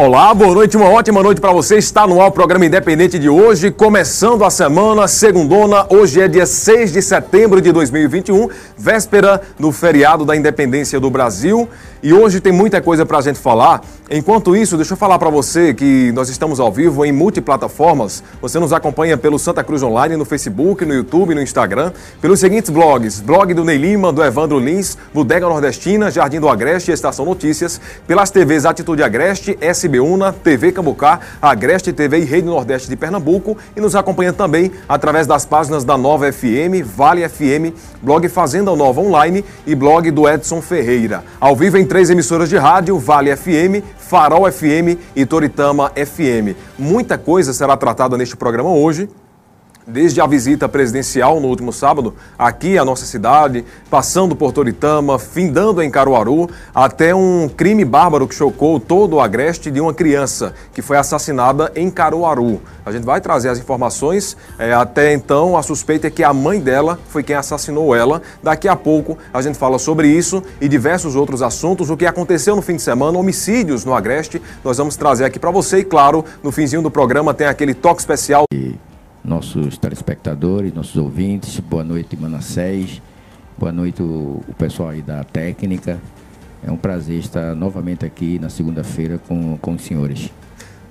Olá, boa noite, uma ótima noite para você. Está no ar o programa Independente de hoje, começando a semana, segundona. Hoje é dia 6 de setembro de 2021, véspera do feriado da independência do Brasil. E hoje tem muita coisa para a gente falar. Enquanto isso, deixa eu falar para você que nós estamos ao vivo em multiplataformas. Você nos acompanha pelo Santa Cruz Online no Facebook, no YouTube, no Instagram, pelos seguintes blogs: blog do Ney Lima, do Evandro Lins, Bodega Nordestina, Jardim do Agreste e Estação Notícias, pelas TVs Atitude Agreste, SBUNA, TV Cambucá, Agreste TV e Rede Nordeste de Pernambuco e nos acompanha também através das páginas da Nova FM, Vale FM, blog Fazenda Nova Online e blog do Edson Ferreira. Ao vivo em três emissoras de rádio, Vale FM, Farol FM e Toritama FM. Muita coisa será tratada neste programa hoje desde a visita presidencial no último sábado aqui à nossa cidade, passando por Toritama, findando em Caruaru, até um crime bárbaro que chocou todo o agreste de uma criança que foi assassinada em Caruaru. A gente vai trazer as informações. É, até então, a suspeita é que a mãe dela foi quem assassinou ela. Daqui a pouco a gente fala sobre isso e diversos outros assuntos. O que aconteceu no fim de semana, homicídios no Agreste. Nós vamos trazer aqui para você e, claro, no finzinho do programa tem aquele toque especial nossos telespectadores, nossos ouvintes. Boa noite, Manassés. Boa noite, o, o pessoal aí da técnica. É um prazer estar novamente aqui na segunda-feira com, com os senhores.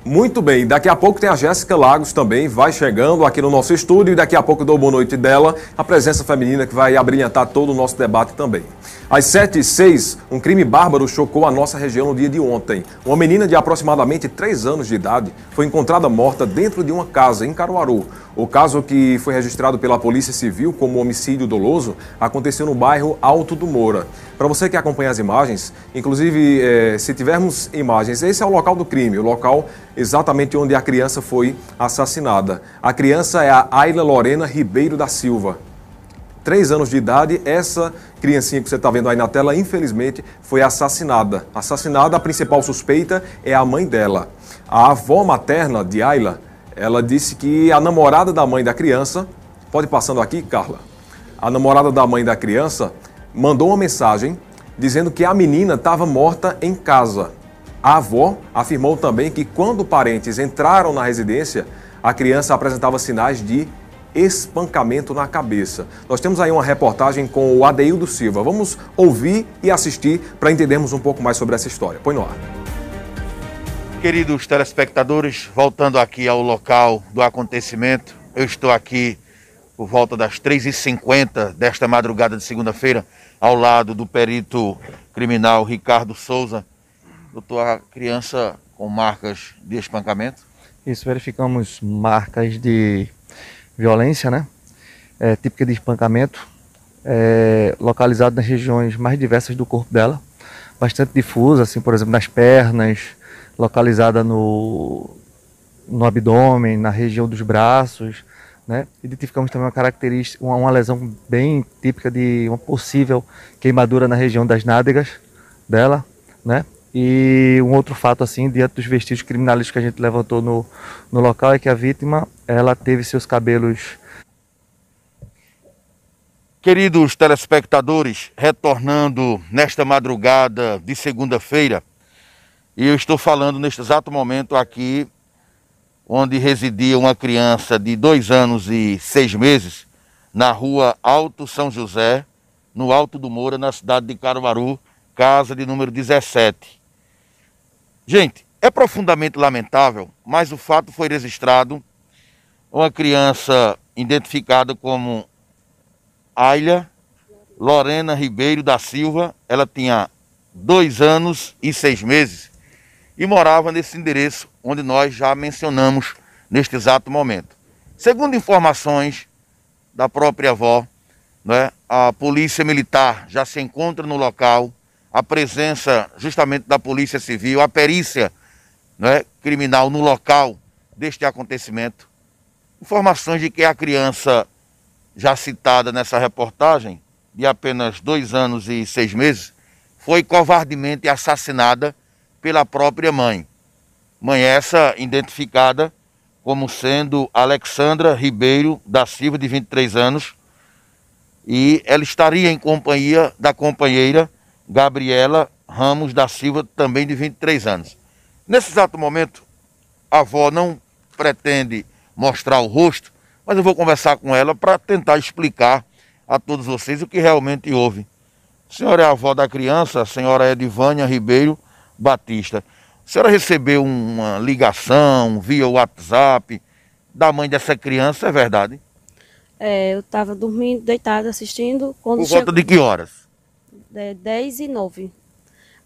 Muito bem, daqui a pouco tem a Jéssica Lagos também, vai chegando aqui no nosso estúdio e daqui a pouco dou boa noite dela, a presença feminina que vai abrilhantar todo o nosso debate também. Às 7 e 6, um crime bárbaro chocou a nossa região no dia de ontem. Uma menina de aproximadamente 3 anos de idade foi encontrada morta dentro de uma casa em Caruaru. O caso que foi registrado pela Polícia Civil como homicídio doloso aconteceu no bairro Alto do Moura. Para você que acompanha as imagens, inclusive eh, se tivermos imagens, esse é o local do crime, o local exatamente onde a criança foi assassinada. A criança é a Ayla Lorena Ribeiro da Silva. Três anos de idade, essa criancinha que você está vendo aí na tela, infelizmente, foi assassinada. Assassinada, a principal suspeita é a mãe dela. A avó materna de Ayla ela disse que a namorada da mãe da criança, pode passando aqui, Carla, a namorada da mãe da criança mandou uma mensagem dizendo que a menina estava morta em casa. A avó afirmou também que quando parentes entraram na residência, a criança apresentava sinais de espancamento na cabeça. Nós temos aí uma reportagem com o Adeildo Silva. Vamos ouvir e assistir para entendermos um pouco mais sobre essa história. Põe no ar. Queridos telespectadores, voltando aqui ao local do acontecimento, eu estou aqui por volta das 3h50 desta madrugada de segunda-feira, ao lado do perito criminal Ricardo Souza. Doutor, a criança com marcas de espancamento? Isso, verificamos marcas de violência, né? É, típica de espancamento, é, localizado nas regiões mais diversas do corpo dela, bastante difusa, assim, por exemplo, nas pernas, localizada no, no abdômen, na região dos braços, né? Identificamos também uma característica, uma, uma, lesão bem típica de uma possível queimadura na região das nádegas dela, né? E um outro fato assim, diante dos vestígios criminalísticos que a gente levantou no, no local é que a vítima, ela teve seus cabelos Queridos telespectadores, retornando nesta madrugada de segunda-feira, e eu estou falando neste exato momento aqui, onde residia uma criança de dois anos e seis meses, na rua Alto São José, no Alto do Moura, na cidade de Caruaru, casa de número 17. Gente, é profundamente lamentável, mas o fato foi registrado. Uma criança identificada como Ayla Lorena Ribeiro da Silva, ela tinha dois anos e seis meses e morava nesse endereço onde nós já mencionamos neste exato momento. Segundo informações da própria avó, né, a polícia militar já se encontra no local, a presença justamente da polícia civil, a perícia né, criminal no local deste acontecimento. Informações de que a criança já citada nessa reportagem, de apenas dois anos e seis meses, foi covardemente assassinada pela própria mãe. Mãe essa identificada como sendo Alexandra Ribeiro da Silva, de 23 anos, e ela estaria em companhia da companheira Gabriela Ramos da Silva, também de 23 anos. Nesse exato momento, a avó não pretende mostrar o rosto, mas eu vou conversar com ela para tentar explicar a todos vocês o que realmente houve. A senhora é a avó da criança, a senhora é Edivânia Ribeiro Batista. A senhora recebeu uma ligação via WhatsApp da mãe dessa criança, é verdade? É, eu estava dormindo, deitada, assistindo. Quando Por volta de que horas? É, 10 e 9.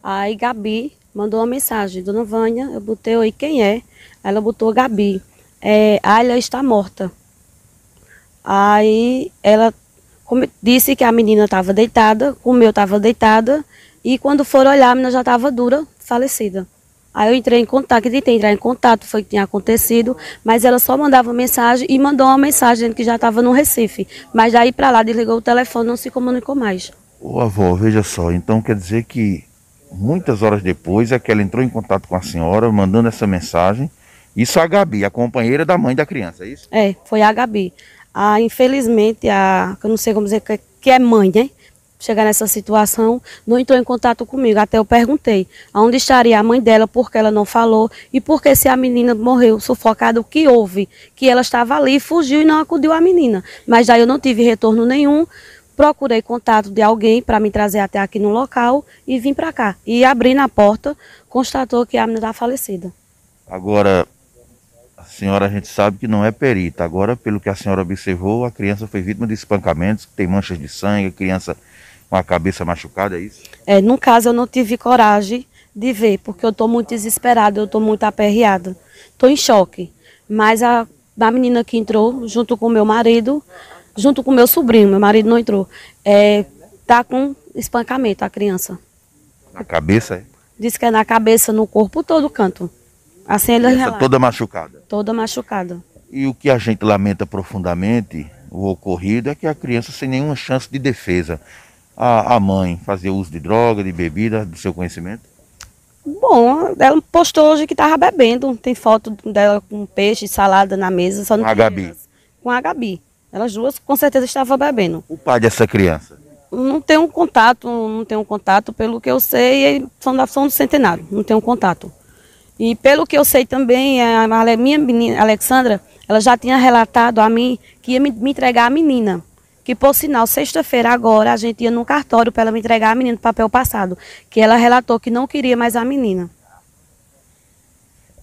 Aí Gabi mandou uma mensagem, Dona Vânia, eu botei oi, quem é? Ela botou Gabi. É, Ayla está morta. Aí ela disse que a menina estava deitada, o meu estava deitada, e quando foram olhar, a menina já estava dura, falecida. Aí eu entrei em contato, tentei entrar em contato, foi o que tinha acontecido, mas ela só mandava mensagem e mandou uma mensagem que já estava no Recife. Mas daí para lá desligou o telefone, não se comunicou mais. Ô avó, veja só, então quer dizer que muitas horas depois é que ela entrou em contato com a senhora, mandando essa mensagem. Isso a Gabi, a companheira da mãe da criança, é isso? É, foi a Gabi. Ah, infelizmente, a, eu não sei como dizer que é mãe, né? chegar nessa situação, não entrou em contato comigo. Até eu perguntei aonde estaria a mãe dela, porque ela não falou, e porque se a menina morreu sufocada, o que houve? Que ela estava ali, fugiu e não acudiu a menina. Mas daí eu não tive retorno nenhum. Procurei contato de alguém para me trazer até aqui no local e vim para cá. E abri na porta, constatou que a menina está falecida. Agora, a senhora a gente sabe que não é perita. Agora, pelo que a senhora observou, a criança foi vítima de espancamentos, tem manchas de sangue, a criança com a cabeça machucada, é isso? É, no caso eu não tive coragem de ver, porque eu estou muito desesperada, eu estou muito aperreada. Estou em choque. Mas a, a menina que entrou, junto com meu marido, junto com meu sobrinho, meu marido não entrou, é, tá com espancamento a criança. Na cabeça, é? Diz que é na cabeça, no corpo todo canto. Assim ele relata. toda machucada? Toda machucada. E o que a gente lamenta profundamente, o ocorrido, é que a criança sem nenhuma chance de defesa a, a mãe fazia uso de droga, de bebida, do seu conhecimento? Bom, ela postou hoje que estava bebendo. Tem foto dela com peixe, salada na mesa. Só com a Gabi? Com a Gabi. Elas duas com certeza estavam bebendo. O pai dessa criança? Não tenho contato, não tenho contato. Pelo que eu sei, são da São do Centenário. Não tenho contato. E pelo que eu sei também, a minha menina, Alexandra, ela já tinha relatado a mim que ia me, me entregar a menina que por sinal, sexta-feira agora, a gente ia no cartório para ela me entregar a menina do papel passado, que ela relatou que não queria mais a menina.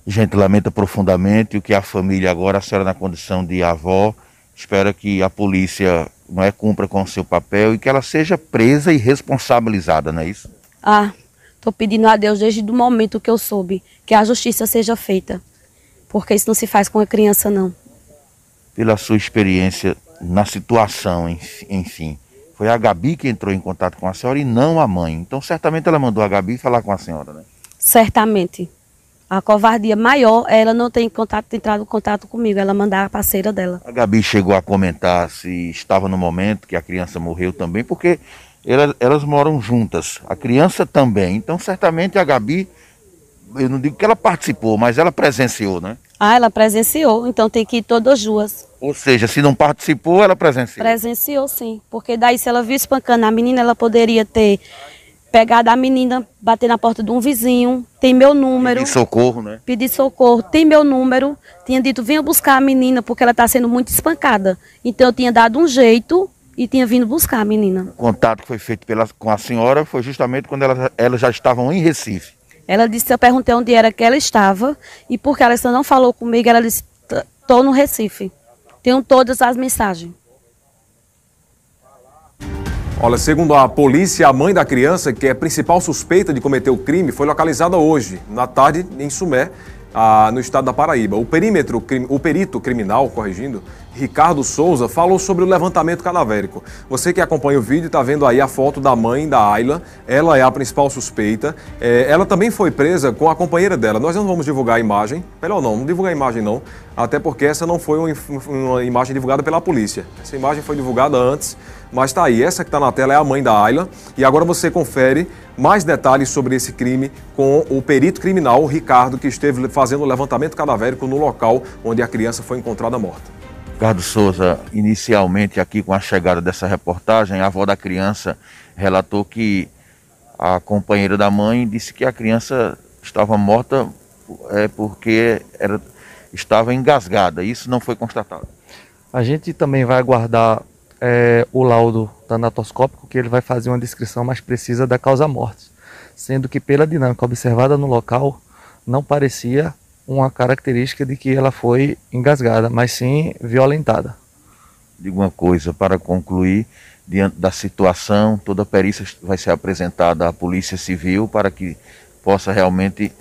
Gente, lamenta profundamente o que a família agora, a senhora na condição de avó, espera que a polícia não é cumpra com o seu papel e que ela seja presa e responsabilizada, não é isso? Ah, estou pedindo a Deus desde o momento que eu soube que a justiça seja feita, porque isso não se faz com a criança não. Pela sua experiência na situação, enfim. Foi a Gabi que entrou em contato com a senhora e não a mãe. Então, certamente ela mandou a Gabi falar com a senhora, né? Certamente. A covardia maior é ela não ter contato, entrado em contato comigo, ela mandar a parceira dela. A Gabi chegou a comentar se estava no momento que a criança morreu também, porque elas, elas moram juntas, a criança também. Então, certamente a Gabi, eu não digo que ela participou, mas ela presenciou, né? Ah, ela presenciou, então tem que ir todas duas. Ou seja, se não participou, ela presenciou? Presenciou, sim. Porque daí, se ela viu espancando a menina, ela poderia ter pegado a menina, bater na porta de um vizinho, tem meu número. Pedir socorro, né? Pedir socorro, tem meu número. Tinha dito, venha buscar a menina, porque ela está sendo muito espancada. Então, eu tinha dado um jeito e tinha vindo buscar a menina. O contato que foi feito pela, com a senhora foi justamente quando elas, elas já estavam em Recife. Ela disse, eu perguntei onde era que ela estava, e porque ela não falou comigo, ela disse, estou no Recife. Tenho todas as mensagens. Olha, segundo a polícia, a mãe da criança, que é a principal suspeita de cometer o crime, foi localizada hoje, na tarde, em Sumé, ah, no estado da Paraíba. O perímetro, o perito criminal, corrigindo, Ricardo Souza, falou sobre o levantamento cadavérico. Você que acompanha o vídeo está vendo aí a foto da mãe da Ayla. Ela é a principal suspeita. É, ela também foi presa com a companheira dela. Nós não vamos divulgar a imagem. Melhor não, não divulgar a imagem não. Até porque essa não foi uma, uma imagem divulgada pela polícia. Essa imagem foi divulgada antes, mas está aí. Essa que está na tela é a mãe da Ayla. E agora você confere mais detalhes sobre esse crime com o perito criminal, Ricardo, que esteve fazendo o levantamento cadavérico no local onde a criança foi encontrada morta. Ricardo Souza, inicialmente aqui com a chegada dessa reportagem, a avó da criança relatou que a companheira da mãe disse que a criança estava morta é porque era, estava engasgada. Isso não foi constatado. A gente também vai aguardar é, o laudo tanatoscópico, que ele vai fazer uma descrição mais precisa da causa-morte, sendo que pela dinâmica observada no local, não parecia uma característica de que ela foi engasgada, mas sim violentada. Digo uma coisa para concluir, diante da situação, toda a perícia vai ser apresentada à Polícia Civil para que possa realmente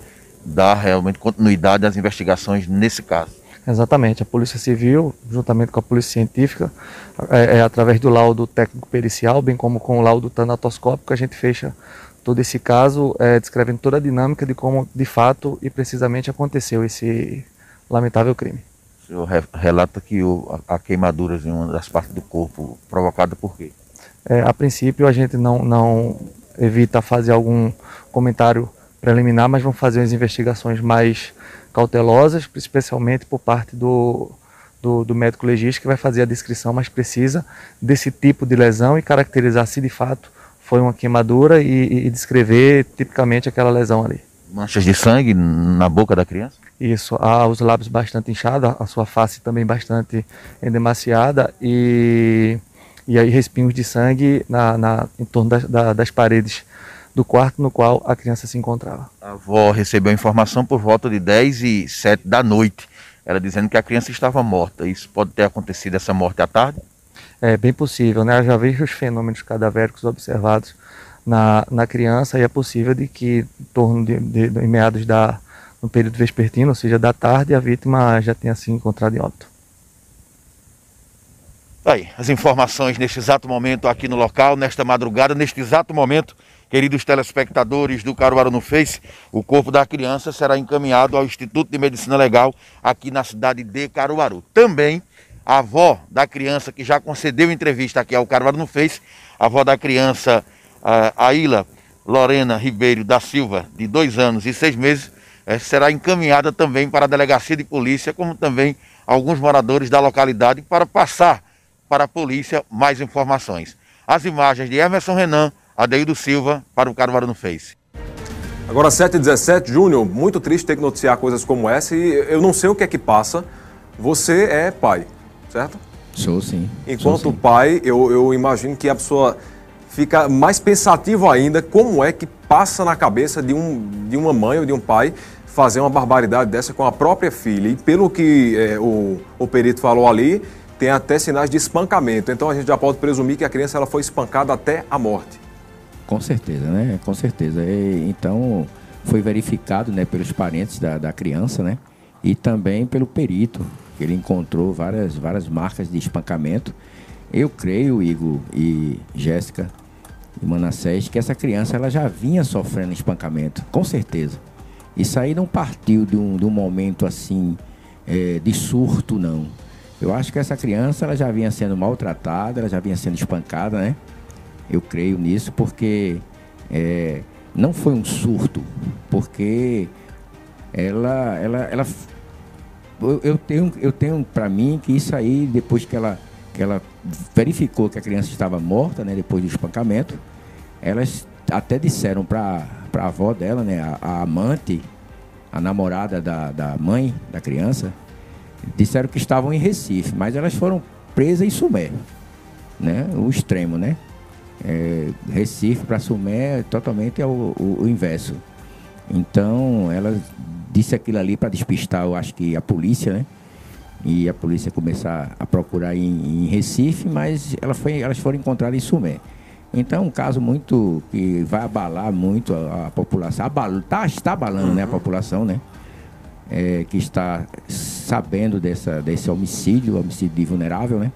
dar realmente continuidade às investigações nesse caso. Exatamente, a Polícia Civil, juntamente com a Polícia Científica, é, é através do laudo técnico pericial, bem como com o laudo tanatoscópico, a gente fecha todo esse caso, é, descrevendo toda a dinâmica de como de fato e precisamente aconteceu esse lamentável crime. O senhor relata que o, a queimaduras em uma das partes do corpo provocada por quê? É, a princípio a gente não, não evita fazer algum comentário preliminar, mas vamos fazer as investigações mais cautelosas, especialmente por parte do, do, do, médico legista, que vai fazer a descrição mais precisa desse tipo de lesão e caracterizar se de fato foi uma queimadura e, e descrever tipicamente aquela lesão ali. Manchas de sangue na boca da criança? Isso, há os lábios bastante inchados, a sua face também bastante endemaciada e, e aí respingos de sangue na, na em torno das, da, das paredes do quarto no qual a criança se encontrava. A avó recebeu a informação por volta de 10 e 7 da noite, ela dizendo que a criança estava morta. Isso pode ter acontecido essa morte à tarde? É bem possível, né? Já vejo os fenômenos cadavéricos observados na, na criança e é possível de que em torno de, de, de em meados da no período vespertino, ou seja, da tarde, a vítima já tenha se encontrado em óbito. Aí, as informações neste exato momento aqui no local, nesta madrugada, neste exato momento, Queridos telespectadores do Caruaru no Face, o corpo da criança será encaminhado ao Instituto de Medicina Legal aqui na cidade de Caruaru. Também a avó da criança que já concedeu entrevista aqui ao Caruaru no Face, a avó da criança, a Ilha Lorena Ribeiro da Silva, de dois anos e seis meses, eh, será encaminhada também para a delegacia de polícia, como também alguns moradores da localidade, para passar para a polícia mais informações. As imagens de Emerson Renan, Adeildo Silva para o Caruaru no Face. Agora 7h17, Júnior, muito triste ter que noticiar coisas como essa e eu não sei o que é que passa. Você é pai, certo? Sou sim. Enquanto Sou, sim. pai, eu, eu imagino que a pessoa fica mais pensativo ainda como é que passa na cabeça de, um, de uma mãe ou de um pai fazer uma barbaridade dessa com a própria filha. E pelo que é, o, o perito falou ali, tem até sinais de espancamento. Então a gente já pode presumir que a criança ela foi espancada até a morte. Com certeza, né? Com certeza. E, então, foi verificado né, pelos parentes da, da criança, né? E também pelo perito, ele encontrou várias, várias marcas de espancamento. Eu creio, Igor e Jéssica e Manassés, que essa criança ela já vinha sofrendo espancamento, com certeza. Isso aí não partiu de um, de um momento assim é, de surto, não. Eu acho que essa criança ela já vinha sendo maltratada, ela já vinha sendo espancada, né? Eu creio nisso porque é, não foi um surto, porque ela, ela, ela eu, tenho, eu tenho para mim que isso aí depois que ela, que ela verificou que a criança estava morta, né, depois do espancamento, elas até disseram para a avó dela, né, a, a, amante, a namorada da, da mãe da criança, disseram que estavam em Recife, mas elas foram presas em Sumé, né, o extremo, né? É, Recife para Sumé totalmente é o, o, o, inverso. Então, ela disse aquilo ali para despistar, eu acho que a polícia, né? E a polícia começar a procurar em, em Recife, mas ela foi, elas foram encontradas em Sumé. Então, um caso muito que vai abalar muito a, a população, abala, tá, está abalando né, a população, né? É, que está sabendo dessa, desse homicídio, homicídio vulnerável, né?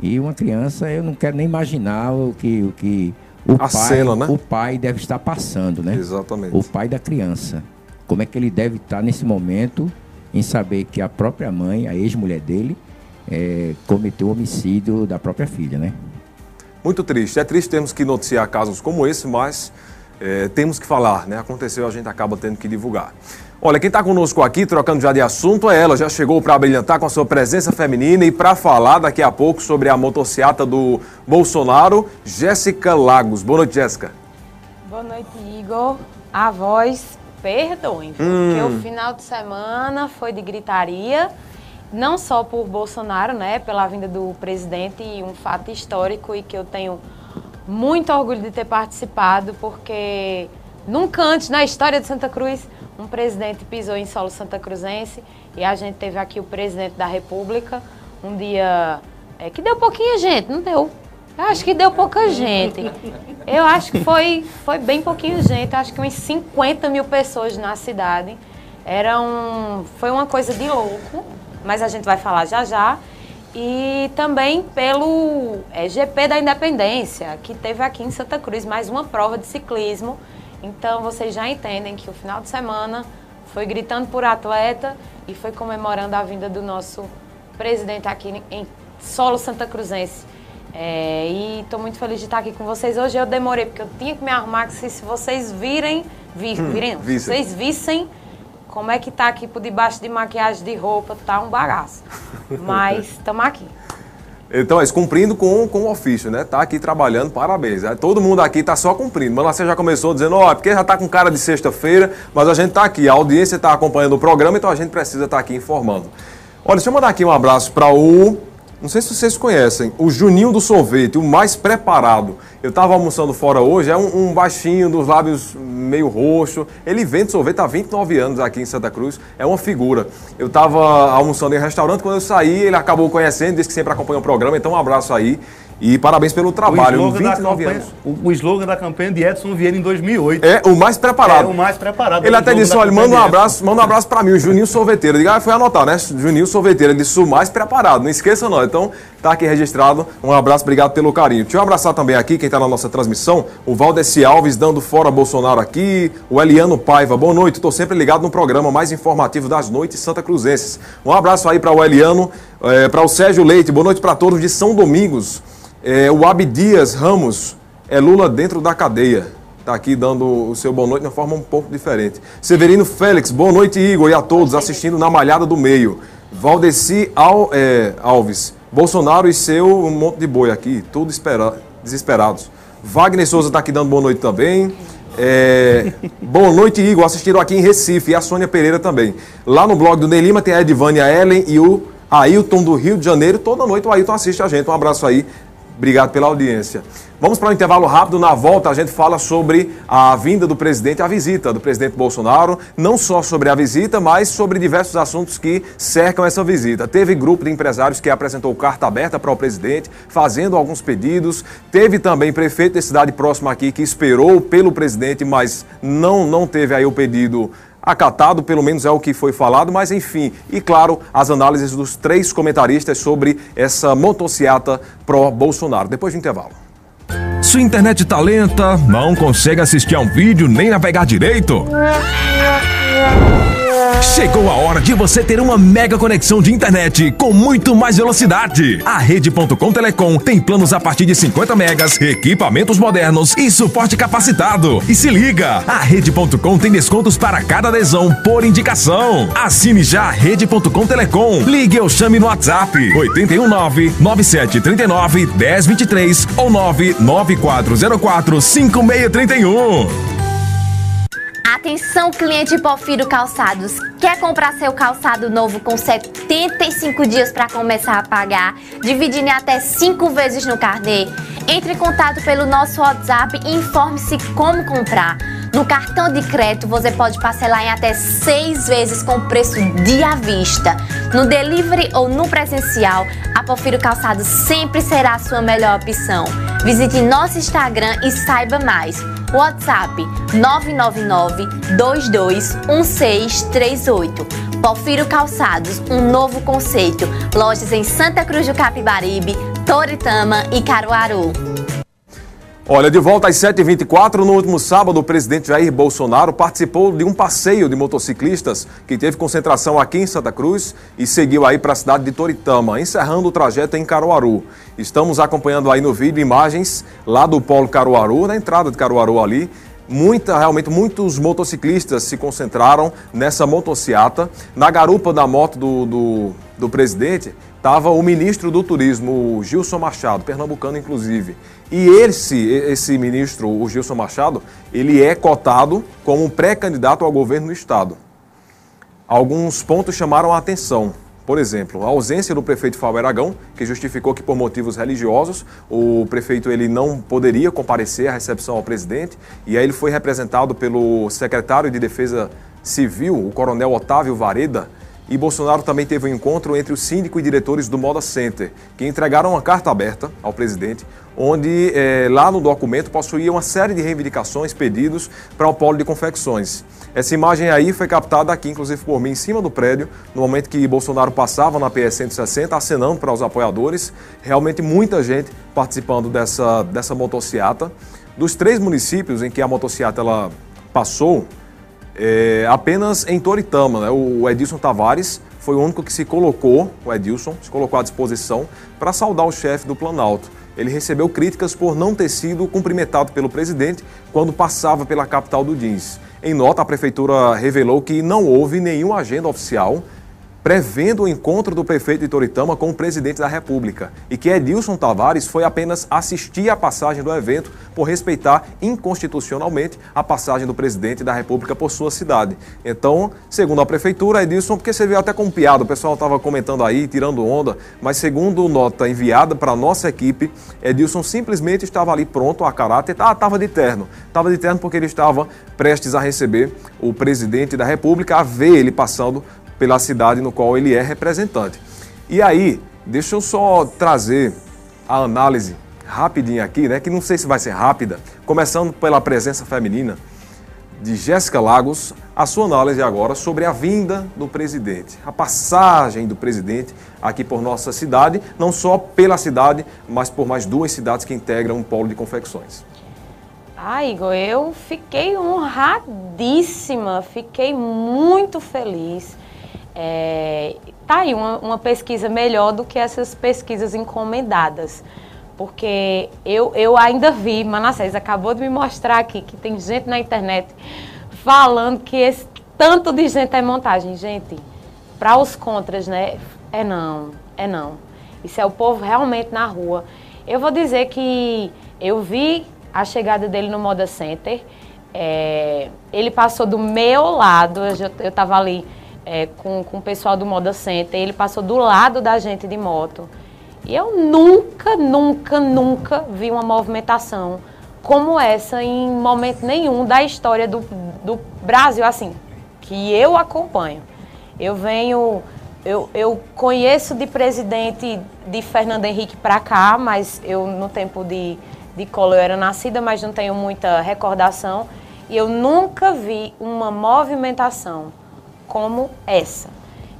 E uma criança, eu não quero nem imaginar o que o, que o, pai, cena, né? o pai deve estar passando, né? Exatamente. O pai da criança. Como é que ele deve estar nesse momento em saber que a própria mãe, a ex-mulher dele, é, cometeu o homicídio da própria filha, né? Muito triste. É triste termos que noticiar casos como esse, mas é, temos que falar, né? Aconteceu, a gente acaba tendo que divulgar. Olha, quem está conosco aqui, trocando já de assunto, é ela. Já chegou para brilhantar com a sua presença feminina e para falar daqui a pouco sobre a motociata do Bolsonaro, Jéssica Lagos. Boa noite, Jéssica. Boa noite, Igor. A voz perdoem, porque o final de semana foi de gritaria, não só por Bolsonaro, né, pela vinda do presidente e um fato histórico e que eu tenho muito orgulho de ter participado, porque nunca antes na história de Santa Cruz um presidente pisou em solo santa cruzense e a gente teve aqui o presidente da República, um dia é, que deu pouquinha gente, não deu. Eu acho que deu pouca gente. Eu acho que foi, foi bem pouquinho gente, acho que uns 50 mil pessoas na cidade. Era um, foi uma coisa de louco, mas a gente vai falar já já. E também pelo é, GP da Independência, que teve aqui em Santa Cruz mais uma prova de ciclismo. Então vocês já entendem que o final de semana foi gritando por atleta e foi comemorando a vinda do nosso presidente aqui em solo santa cruzense. É, e estou muito feliz de estar aqui com vocês hoje. Eu demorei porque eu tinha que me arrumar, que se, se vocês virem, vi, Hum, virem, vissem. se vocês vissem como é que tá aqui por debaixo de maquiagem de roupa, tá um bagaço. Mas estamos aqui. Então, é isso, cumprindo com, com o ofício, né? Tá aqui trabalhando, parabéns. É, Todo mundo aqui tá só cumprindo. Mas você já começou dizendo, ó, é porque já tá com cara de sexta-feira, mas a gente tá aqui, a audiência tá acompanhando o programa, então a gente precisa estar aqui informando. Olha, deixa eu mandar aqui um abraço para o. Não sei se vocês conhecem, o Juninho do Sorvete, o mais preparado. Eu estava almoçando fora hoje, é um, um baixinho, dos lábios meio roxo. Ele vende sorvete há 29 anos aqui em Santa Cruz, é uma figura. Eu estava almoçando em um restaurante, quando eu saí, ele acabou conhecendo, disse que sempre acompanha o programa, então um abraço aí. E parabéns pelo trabalho, o, slogan da 29 campanha, anos. o, o slogan da campanha de Edson Vieira em 2008. É o mais preparado. É o mais preparado. Ele É até disse, olha, manda um abraço, manda um abraço pra mim, o Juninho Sorveteiro. Eu digo, ah, foi anotar, né? Juninho Sorveteiro. Ele disse, o mais preparado, não esqueça não. Então, tá aqui registrado. Um abraço, obrigado pelo carinho. Deixa eu abraçar também aqui, quem tá na nossa transmissão, o Valdeci Alves, dando fora Bolsonaro aqui, o Eliano Paiva. Boa noite, tô sempre ligado no programa mais informativo das noites Santa Cruzenses. Um abraço aí para o Eliano, eh, para o Sérgio Leite, boa noite para todos de São Domingos. Eh, o Abdias Ramos, é Lula dentro da cadeia. Está aqui dando o seu boa noite de uma forma um pouco diferente. Severino Félix, boa noite, Igor, e a todos assistindo na Malhada do Meio. Valdeci Al- é, Alves, Bolsonaro e seu um monte de boi aqui, tudo espera, desesperados. Wagner Souza está aqui dando boa noite também. É, boa noite, Igor. Assistiram aqui em Recife e a Sônia Pereira também. Lá no blog do Ney Lima tem a Edvânia Ellen e o Ailton do Rio de Janeiro. Toda noite o Ailton assiste a gente. Um abraço aí. Obrigado pela audiência. Vamos para um intervalo rápido. Na volta, a gente fala sobre a vinda do presidente, a visita do presidente Bolsonaro. Não só sobre a visita, mas sobre diversos assuntos que cercam essa visita. Teve grupo de empresários que apresentou carta aberta para o presidente, fazendo alguns pedidos. Teve também prefeito de cidade próxima aqui que esperou pelo presidente, mas não, não teve aí o pedido acatado, pelo menos é o que foi falado, mas enfim, e claro, as análises dos três comentaristas sobre essa motociata pró-Bolsonaro. Depois do intervalo. Sua internet tá lenta, não consegue assistir a um vídeo nem navegar direito? Chegou a hora de você ter uma mega conexão de internet com muito mais velocidade. A Rede.com Telecom tem planos a partir de 50 megas, equipamentos modernos e suporte capacitado. E se liga, a Rede.com tem descontos para cada adesão por indicação. Assine já a Rede.com Telecom. Ligue ou chame no WhatsApp 819 9739 1023 ou 99404 5631. Atenção, cliente Porfiro Calçados. Quer comprar seu calçado novo com 75 dias para começar a pagar, dividindo em até 5 vezes no carnê? Entre em contato pelo nosso WhatsApp e informe-se como comprar. No cartão de crédito você pode parcelar em até 6 vezes com preço de à vista. No delivery ou no presencial, a Porfiro Calçados sempre será a sua melhor opção. Visite nosso Instagram e saiba mais. WhatsApp 999 221638. Porfiro Calçados, um novo conceito. Lojas em Santa Cruz do Capibaribe, Toritama e Caruaru. Olha, de volta às 7h24, no último sábado, o presidente Jair Bolsonaro participou de um passeio de motociclistas que teve concentração aqui em Santa Cruz e seguiu aí para a cidade de Toritama, encerrando o trajeto em Caruaru. Estamos acompanhando aí no vídeo imagens lá do Polo Caruaru, na entrada de Caruaru ali. Muita, realmente, muitos motociclistas se concentraram nessa motociata. Na garupa da moto do, do do presidente, estava o ministro do Turismo, o Gilson Machado, pernambucano inclusive. E esse, esse ministro, o Gilson Machado, ele é cotado como um pré-candidato ao governo do Estado. Alguns pontos chamaram a atenção. Por exemplo, a ausência do prefeito Fábio Aragão, que justificou que por motivos religiosos o prefeito ele não poderia comparecer à recepção ao presidente, e aí ele foi representado pelo secretário de Defesa Civil, o coronel Otávio Vareda, e Bolsonaro também teve um encontro entre o síndico e diretores do Moda Center, que entregaram uma carta aberta ao presidente, onde eh, lá no documento possuía uma série de reivindicações, pedidos para o polo de confecções. Essa imagem aí foi captada aqui, inclusive por mim, em cima do prédio, no momento que Bolsonaro passava na PS 160, acenando para os apoiadores. Realmente muita gente participando dessa, dessa motociata. Dos três municípios em que a motociata ela passou, é, apenas em Toritama, né? o Edilson Tavares foi o único que se colocou, o Edilson, se colocou à disposição para saudar o chefe do Planalto. Ele recebeu críticas por não ter sido cumprimentado pelo presidente quando passava pela capital do Dins. Em nota, a prefeitura revelou que não houve nenhuma agenda oficial prevendo o encontro do prefeito de Toritama com o presidente da República e que Edilson Tavares foi apenas assistir à passagem do evento por respeitar inconstitucionalmente a passagem do presidente da República por sua cidade. Então, segundo a prefeitura, Edilson, porque você viu até com piada, o pessoal estava comentando aí, tirando onda, mas segundo nota enviada para a nossa equipe, Edilson simplesmente estava ali pronto a caráter, ah, estava de terno, estava de terno porque ele estava prestes a receber o presidente da República, a ver ele passando pela cidade no qual ele é representante. E aí, deixa eu só trazer a análise rapidinho aqui, né, que não sei se vai ser rápida, começando pela presença feminina de Jéssica Lagos, a sua análise agora sobre a vinda do presidente, a passagem do presidente aqui por nossa cidade, não só pela cidade, mas por mais duas cidades que integram um polo de confecções. Ah, Igor, eu fiquei honradíssima, fiquei muito feliz. É, tá aí uma, uma pesquisa melhor do que essas pesquisas encomendadas. Porque eu, eu ainda vi, Manassés acabou de me mostrar aqui que tem gente na internet falando que esse tanto de gente é montagem. Gente, para os contras, né? É não, é não. Isso é o povo realmente na rua. Eu vou dizer que eu vi a chegada dele no Moda Center. É, ele passou do meu lado, eu estava ali é, com, com o pessoal do Moda Center, ele passou do lado da gente de moto. E eu nunca, nunca, nunca vi uma movimentação como essa em momento nenhum da história do, do Brasil, assim, que eu acompanho. Eu venho, eu, eu conheço de presidente de Fernando Henrique para cá, mas eu no tempo de, de Collor eu era nascida, mas não tenho muita recordação. E eu nunca vi uma movimentação como essa.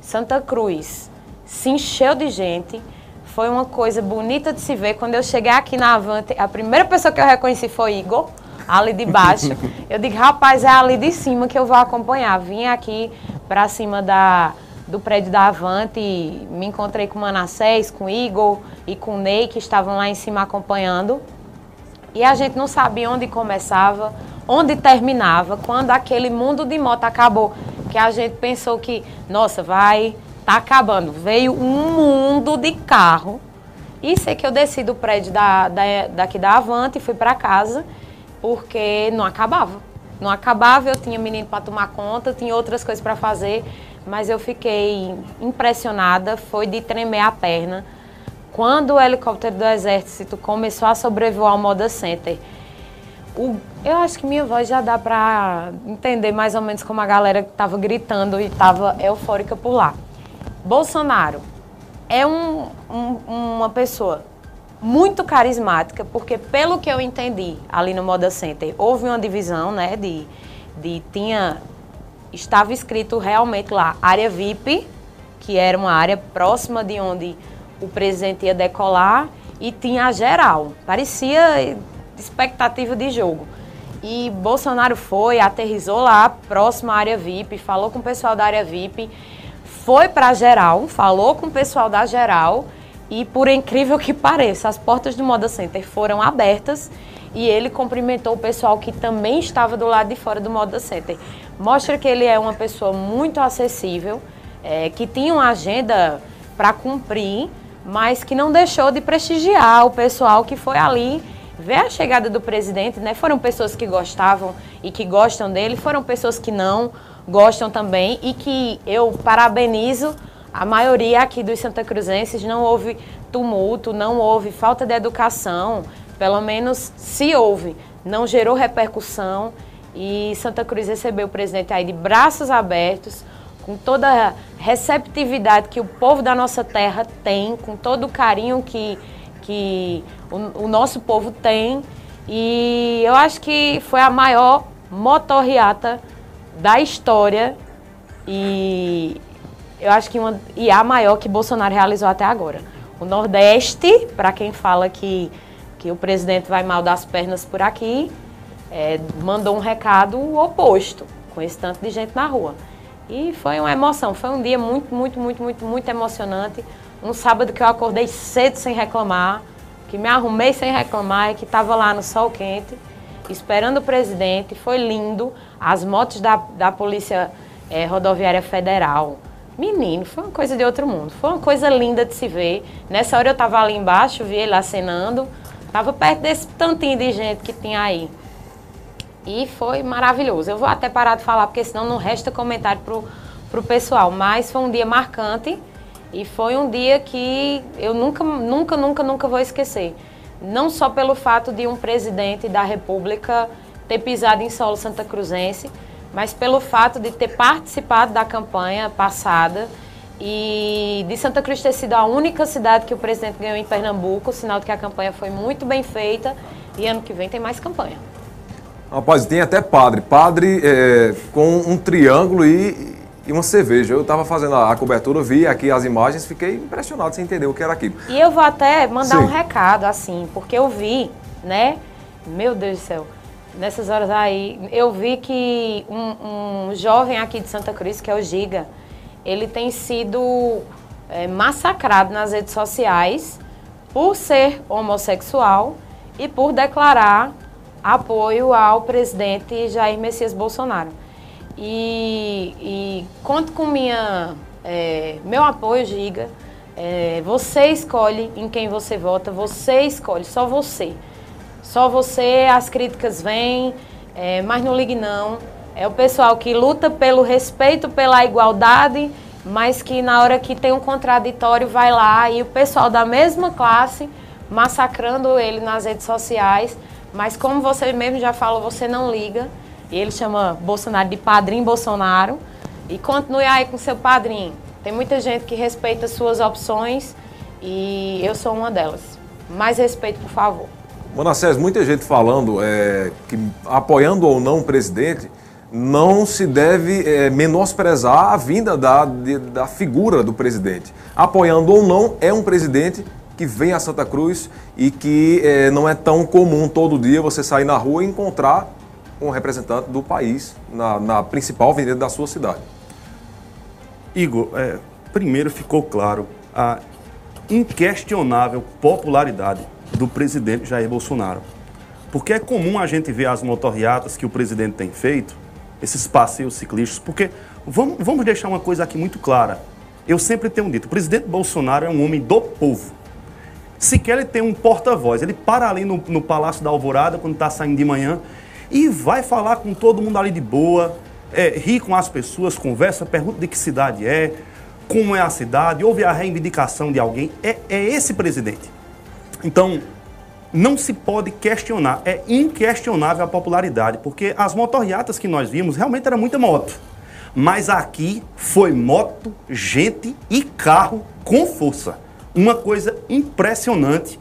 Santa Cruz se encheu de gente, foi uma coisa bonita de se ver. Quando eu cheguei aqui na Avante, a primeira pessoa que eu reconheci foi Igor, ali de baixo. eu digo, rapaz, é ali de cima que eu vou acompanhar. Vim aqui para cima da, do prédio da Avante, me encontrei com Manassés, com o Igor e com Ney, que estavam lá em cima acompanhando. E a gente não sabia onde começava, onde terminava, quando aquele mundo de moto acabou que a gente pensou que, nossa, vai, tá acabando. Veio um mundo de carro. E sei que eu desci do prédio da, da, daqui da Avante e fui para casa, porque não acabava. Não acabava, eu tinha menino para tomar conta, tinha outras coisas para fazer, mas eu fiquei impressionada, foi de tremer a perna. Quando o helicóptero do exército começou a sobrevoar o Moda Center, o, eu acho que minha voz já dá para entender mais ou menos como a galera estava gritando e estava eufórica por lá. Bolsonaro é um, um, uma pessoa muito carismática, porque pelo que eu entendi ali no Moda Center, houve uma divisão, né, de, de tinha estava escrito realmente lá área VIP, que era uma área próxima de onde o presidente ia decolar, e tinha a geral. Parecia expectativa de jogo. E Bolsonaro foi, aterrizou lá, próximo à área VIP, falou com o pessoal da área VIP, foi para geral, falou com o pessoal da geral e, por incrível que pareça, as portas do Moda Center foram abertas e ele cumprimentou o pessoal que também estava do lado de fora do Moda Center. Mostra que ele é uma pessoa muito acessível, é, que tinha uma agenda para cumprir, mas que não deixou de prestigiar o pessoal que foi ali ver a chegada do presidente, né? Foram pessoas que gostavam e que gostam dele, foram pessoas que não gostam também e que eu parabenizo a maioria aqui dos Santa Cruzenses, não houve tumulto, não houve falta de educação, pelo menos se houve, não gerou repercussão e Santa Cruz recebeu o presidente aí de braços abertos, com toda a receptividade que o povo da nossa terra tem, com todo o carinho que, que o, o nosso povo tem. E eu acho que foi a maior motorriata da história e eu acho que uma, e a maior que Bolsonaro realizou até agora. O Nordeste, para quem fala que, que o presidente vai mal das pernas por aqui, é, mandou um recado oposto, com esse tanto de gente na rua. E foi uma emoção, foi um dia muito, muito, muito, muito, muito emocionante. Um sábado que eu acordei cedo sem reclamar, que me arrumei sem reclamar e que estava lá no sol quente, esperando o presidente. Foi lindo. As motos da, da Polícia é, Rodoviária Federal. Menino, foi uma coisa de outro mundo. Foi uma coisa linda de se ver. Nessa hora eu estava ali embaixo, vi ele acenando. Estava perto desse tantinho de gente que tinha aí. E foi maravilhoso. Eu vou até parar de falar, porque senão não resta comentário pro, pro pessoal. Mas foi um dia marcante e foi um dia que eu nunca, nunca, nunca, nunca vou esquecer. Não só pelo fato de um presidente da República ter pisado em solo santa cruzense, mas pelo fato de ter participado da campanha passada e de Santa Cruz ter sido a única cidade que o presidente ganhou em Pernambuco, sinal de que a campanha foi muito bem feita e ano que vem tem mais campanha. Rapaz, tem até padre. Padre é, com um triângulo e, e uma cerveja. Eu estava fazendo a, a, cobertura, vi aqui as imagens, fiquei impressionado sem entender o que era aquilo. E eu vou até mandar Sim. um recado, assim, porque eu vi, né? Meu Deus do céu. Nessas horas aí, eu vi que um, um jovem aqui de Santa Cruz, que é o Giga, ele tem sido é, massacrado nas redes sociais por ser homossexual e por declarar apoio ao presidente Jair Messias Bolsonaro. E, e conto com minha, é, meu apoio, Giga. É, você escolhe em quem você vota, você escolhe, só você. Só você, as críticas vêm, é, mas não ligue não. É o pessoal que luta pelo respeito, pela igualdade, mas que na hora que tem um contraditório vai lá e o pessoal da mesma classe massacrando ele nas redes sociais mas como você mesmo já falou, você não liga. Ele chama Bolsonaro de padrinho Bolsonaro. E continue aí com seu padrinho. Tem muita gente que respeita suas opções e eu sou uma delas. Mais respeito, por favor. Manassés, muita gente falando é, que apoiando ou não o presidente, não se deve é, menosprezar a vinda da, de, da figura do presidente. Apoiando ou não, é um presidente que vem a Santa Cruz e que é, não é tão comum todo dia você sair na rua e encontrar um representante do país na, na principal avenida da sua cidade. Igor, é, primeiro ficou claro a inquestionável popularidade do presidente Jair Bolsonaro. Porque é comum a gente ver as motorriatas que o presidente tem feito, esses passeios ciclistas, porque vamos, vamos deixar uma coisa aqui muito clara. Eu sempre tenho dito, o presidente Bolsonaro é um homem do povo sequer ele tem um porta-voz. Ele para ali no, no Palácio da Alvorada, quando está saindo de manhã, e vai falar com todo mundo ali de boa, é, ri com as pessoas, conversa, pergunta de que cidade é, como é a cidade, houve a reivindicação de alguém. É, é esse presidente. Então, não se pode questionar, é inquestionável a popularidade, porque as motorriatas que nós vimos realmente era muita moto. Mas aqui foi moto, gente e carro com força uma coisa impressionante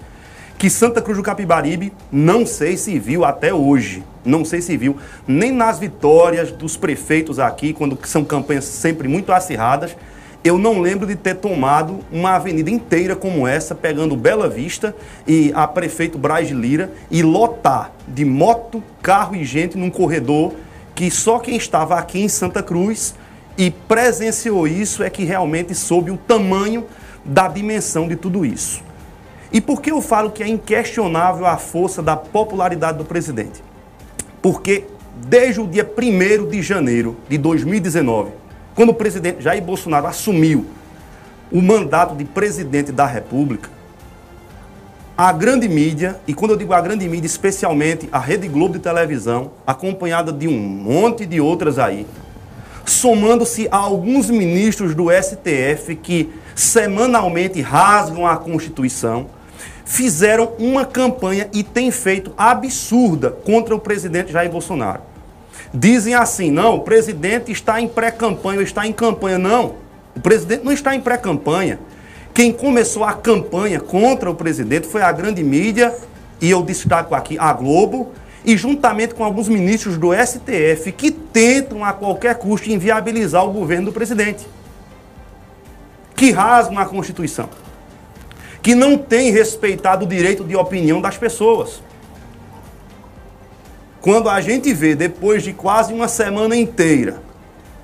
que Santa Cruz do Capibaribe não sei se viu até hoje. Não sei se viu nem nas vitórias dos prefeitos aqui, quando são campanhas sempre muito acirradas. Eu não lembro de ter tomado uma avenida inteira como essa, pegando Bela Vista e a prefeito Braz de Lira e lotar de moto, carro e gente num corredor que só quem estava aqui em Santa Cruz e presenciou isso é que realmente soube o tamanho da dimensão de tudo isso. E por que eu falo que é inquestionável a força da popularidade do presidente? Porque desde o dia 1 de janeiro de 2019, quando o presidente Jair Bolsonaro assumiu, o mandato de presidente da República, a grande mídia, e quando eu digo a grande mídia, especialmente a Rede Globo de televisão, acompanhada de um monte de outras aí, somando-se a alguns ministros do STF que semanalmente rasgam a Constituição, fizeram uma campanha e têm feito absurda contra o presidente Jair Bolsonaro. Dizem assim: não, o presidente está em pré-campanha, está em campanha. Não, o presidente não está em pré-campanha. Quem começou a campanha contra o presidente foi a grande mídia, e eu destaco aqui a Globo, e juntamente com alguns ministros do STF que tentam a qualquer custo inviabilizar o governo do presidente. Que rasgam a Constituição. Que não tem respeitado o direito de opinião das pessoas. Quando a gente vê, depois de quase uma semana inteira,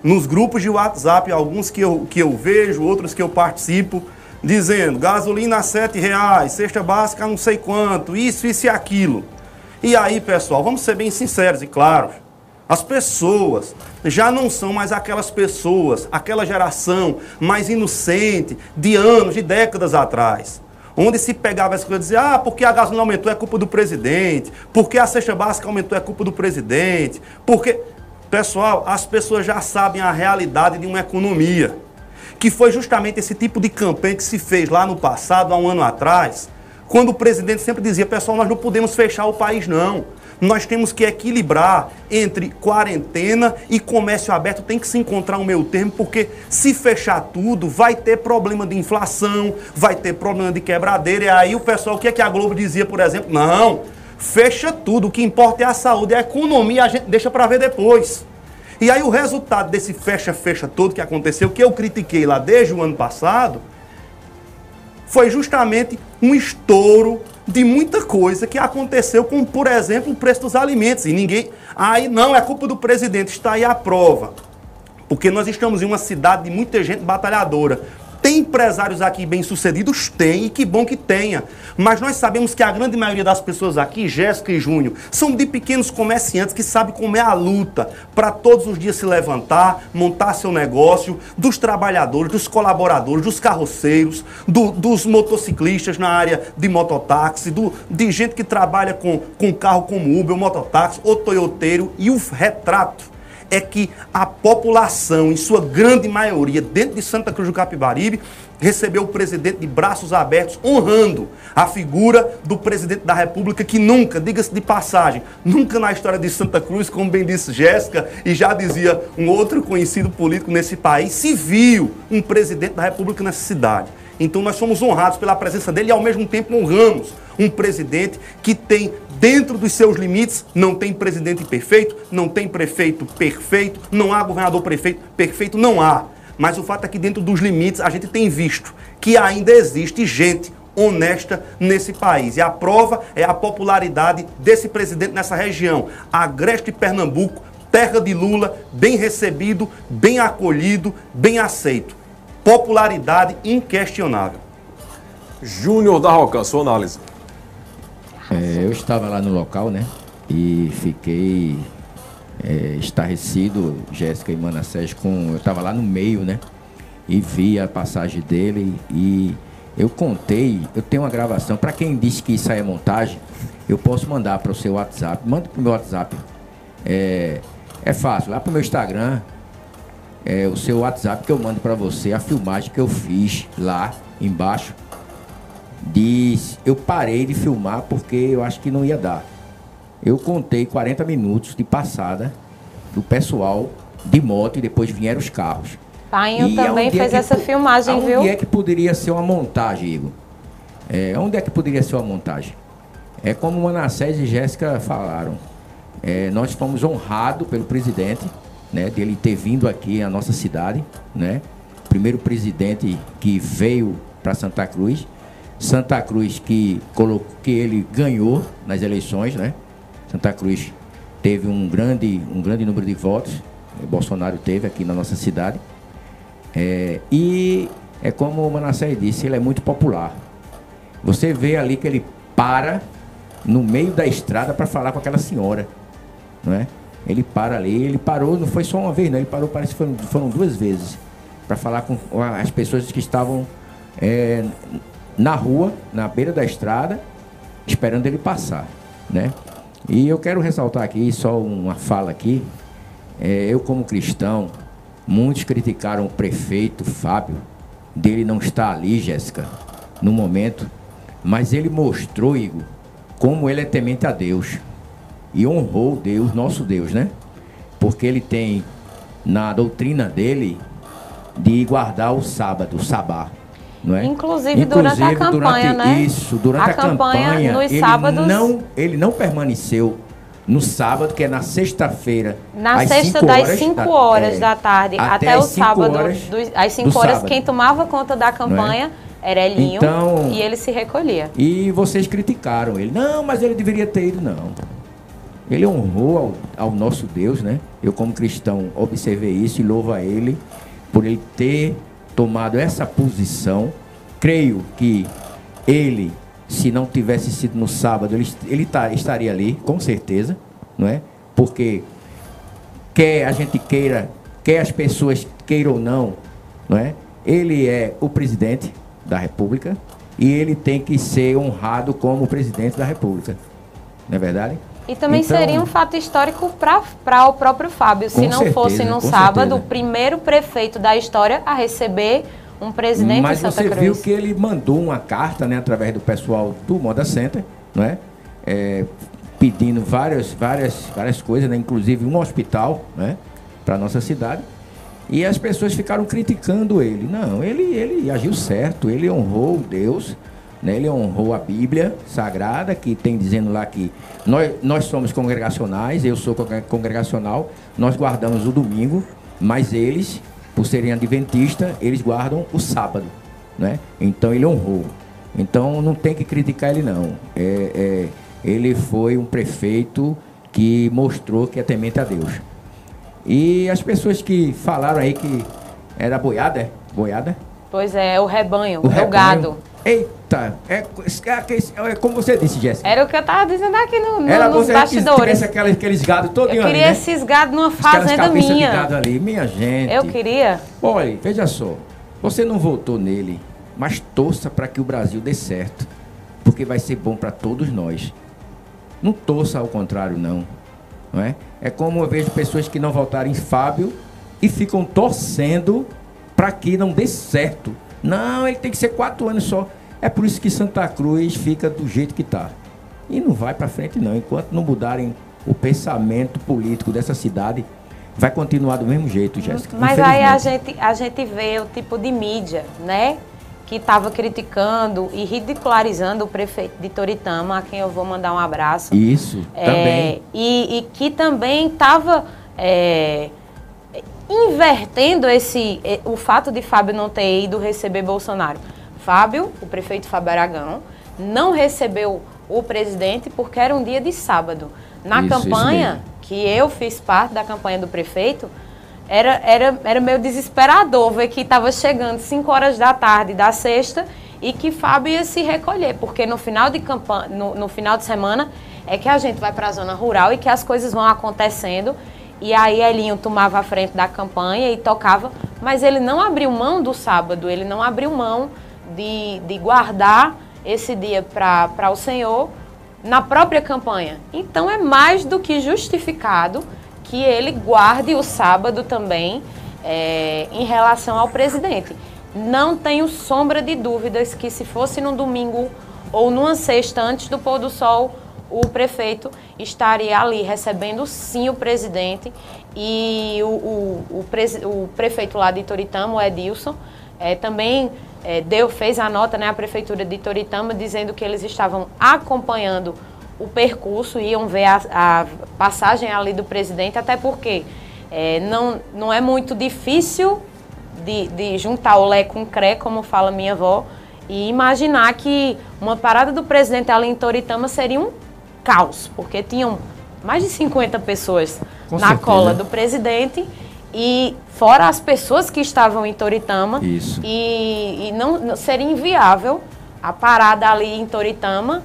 nos grupos de WhatsApp, alguns que eu, que eu vejo, outros que eu participo, dizendo gasolina a sete reais, cesta básica não sei quanto, isso, isso e aquilo. E aí, pessoal, vamos ser bem sinceros e claros. As pessoas já não são mais aquelas pessoas, aquela geração mais inocente de anos, de décadas atrás. Onde se pegava as coisas e dizia, ah, porque a gasolina aumentou é culpa do presidente, porque a cesta básica aumentou é culpa do presidente, porque. Pessoal, as pessoas já sabem a realidade de uma economia. Que foi justamente esse tipo de campanha que se fez lá no passado, há um ano atrás, quando o presidente sempre dizia, pessoal, nós não podemos fechar o país, não. Nós temos que equilibrar entre quarentena e comércio aberto. Tem que se encontrar um meio termo, porque se fechar tudo, vai ter problema de inflação, vai ter problema de quebradeira. E aí o pessoal, o que é que a Globo dizia, por exemplo? Não, fecha tudo. O que importa é a saúde, a economia, a gente deixa para ver depois. E aí o resultado desse fecha-fecha todo que aconteceu, que eu critiquei lá desde o ano passado, foi justamente um estouro de muita coisa que aconteceu, como por exemplo o preço dos alimentos. E ninguém. Aí não, é culpa do presidente, está aí a prova. Porque nós estamos em uma cidade de muita gente batalhadora. Tem empresários aqui bem-sucedidos? Tem, e que bom que tenha. Mas nós sabemos que a grande maioria das pessoas aqui, Jéssica e Júnior, são de pequenos comerciantes que sabem como é a luta para todos os dias se levantar, montar seu negócio, dos trabalhadores, dos colaboradores, dos carroceiros, do, dos motociclistas na área de mototáxi, do, de gente que trabalha com, com carro como Uber, mototáxi, ou toyoteiro, e o retrato é que a população, em sua grande maioria, dentro de Santa Cruz do Capibaribe, recebeu o presidente de braços abertos, honrando a figura do presidente da República, que nunca, diga-se de passagem, nunca na história de Santa Cruz, como bem disse Jéssica, e já dizia um outro conhecido político nesse país, se viu um presidente da República nessa cidade. Então nós somos honrados pela presença dele e ao mesmo tempo honramos um presidente que tem dentro dos seus limites, não tem presidente perfeito, não tem prefeito perfeito, não há governador prefeito perfeito, não há. Mas o fato é que dentro dos limites a gente tem visto que ainda existe gente honesta nesse país. E a prova é a popularidade desse presidente nessa região. Agreste Pernambuco, terra de Lula, bem recebido, bem acolhido, bem aceito. Popularidade inquestionável. Júnior da Roca, sua análise. É, eu estava lá no local, né? E fiquei é, estarrecido, Jéssica e Manassés, com. Eu estava lá no meio, né? E vi a passagem dele e eu contei, eu tenho uma gravação. Para quem disse que isso aí é montagem, eu posso mandar para o seu WhatsApp. Manda para o meu WhatsApp. É, é fácil, lá para o meu Instagram, é, o seu WhatsApp que eu mando para você, a filmagem que eu fiz lá embaixo diz, eu parei de filmar porque eu acho que não ia dar. Eu contei 40 minutos de passada do pessoal de moto e depois vieram os carros. Painho também fez é essa filmagem, viu? Onde é que poderia ser uma montagem, Igor? É, onde é que poderia ser uma montagem? É como Manassés e Jéssica falaram. É, nós fomos honrados pelo presidente, né, dele ter vindo aqui à nossa cidade, né? Primeiro presidente que veio para Santa Cruz Santa Cruz que colocou que ele ganhou nas eleições, né? Santa Cruz teve um grande, um grande número de votos. Bolsonaro teve aqui na nossa cidade. É, e é como o Manassés disse, ele é muito popular. Você vê ali que ele para no meio da estrada para falar com aquela senhora, não é? Ele para ali, ele parou, não foi só uma vez, não, ele parou, parece que foram, foram duas vezes. para falar com as pessoas que estavam é, na rua, na beira da estrada, esperando ele passar, né? E eu quero ressaltar aqui só uma fala aqui. É, eu como cristão, muitos criticaram o prefeito Fábio dele não estar ali, Jéssica, no momento, mas ele mostrou, Igor, como ele é temente a Deus e honrou Deus, nosso Deus, né? Porque ele tem na doutrina dele de guardar o sábado, o sabá. É? Inclusive, Inclusive durante a campanha, durante, né? Isso, durante a, a campanha, campanha nos ele sábados... não, ele não permaneceu no sábado, que é na sexta-feira. Na sexta, das 5 horas da, é, da tarde até, até o sábado, do, às 5 horas, sábado. quem tomava conta da campanha é? era Elinho então, e ele se recolhia. E vocês criticaram ele. Não, mas ele deveria ter ido, não. Ele honrou ao, ao nosso Deus, né? Eu, como cristão, observei isso e louvo a ele por ele ter tomado essa posição. Creio que ele, se não tivesse sido no sábado, ele, ele tá, estaria ali, com certeza, não é? Porque quer a gente queira, quer as pessoas queiram ou não, não é? Ele é o presidente da República e ele tem que ser honrado como presidente da República. Não é verdade? E também então, seria um fato histórico para o próprio Fábio, se não certeza, fosse no sábado certeza. o primeiro prefeito da história a receber um presidente Mas de Santa você Cruz. viu que ele mandou uma carta, né, através do pessoal do Moda Center, não é? é pedindo várias, várias, várias coisas, né, inclusive um hospital, né, para nossa cidade. E as pessoas ficaram criticando ele. Não, ele, ele agiu certo, ele honrou Deus, né? Ele honrou a Bíblia Sagrada, que tem dizendo lá que nós, nós somos congregacionais, eu sou congregacional, nós guardamos o domingo, mas eles, por serem adventistas, eles guardam o sábado. Né? Então ele honrou. Então não tem que criticar ele não. É, é, ele foi um prefeito que mostrou que é temente a Deus. E as pessoas que falaram aí que era boiada, é? Boiada? Pois é, o rebanho, o, é rebanho, o gado. Eita, é, é, é, como você disse, Jéssica. Era o que eu estava dizendo aqui no, no, Era nos bastidores. aquelas, aqueles gados todos Eu queria ali, né? esses gados numa fazenda minha. De gado ali, minha gente. Eu queria. Olha, veja só. Você não votou nele, mas torça para que o Brasil dê certo. Porque vai ser bom para todos nós. Não torça ao contrário, não. não é? é como eu vejo pessoas que não votaram em Fábio e ficam torcendo para que não dê certo. Não, ele tem que ser quatro anos só. É por isso que Santa Cruz fica do jeito que está. E não vai para frente não. Enquanto não mudarem o pensamento político dessa cidade, vai continuar do mesmo jeito, Jéssica. Mas aí a gente, a gente vê o tipo de mídia, né? Que estava criticando e ridicularizando o prefeito de Toritama, a quem eu vou mandar um abraço. Isso, é, também. E, e, que também estava é, invertendo esse, o fato de Fábio não ter ido receber Bolsonaro. Fábio, o prefeito Fábio Aragão, não recebeu o presidente porque era um dia de sábado. Na isso, campanha, isso que eu fiz parte da campanha do prefeito, era, era, era meio desesperador ver que estava chegando 5 horas da tarde da sexta e que Fábio ia se recolher, porque no final de campanha, no, no final de semana é que a gente vai para a zona rural e que as coisas vão acontecendo. E aí Elinho tomava a frente da campanha e tocava, mas ele não abriu mão do sábado, ele não abriu mão de, de guardar esse dia para o Senhor na própria campanha. Então é mais do que justificado que ele guarde o sábado também é, em relação ao presidente. Não tenho sombra de dúvidas que se fosse num domingo ou numa sexta antes do pôr do sol, o prefeito estaria ali recebendo sim o presidente e o, o, o, o prefeito lá de Toritama, o Edilson, é, também é, deu, fez a nota, né, a prefeitura de Toritama, dizendo que eles estavam acompanhando o percurso, iam ver a, a passagem ali do presidente, até porque é, não, não é muito difícil de, de juntar o Lé com o Cré, como fala minha avó, e imaginar que uma parada do presidente ali em Toritama seria um caos, porque tinham mais de 50 pessoas com na certeza. cola do presidente e fora as pessoas que estavam em Toritama. Isso. E, e não, seria inviável a parada ali em Toritama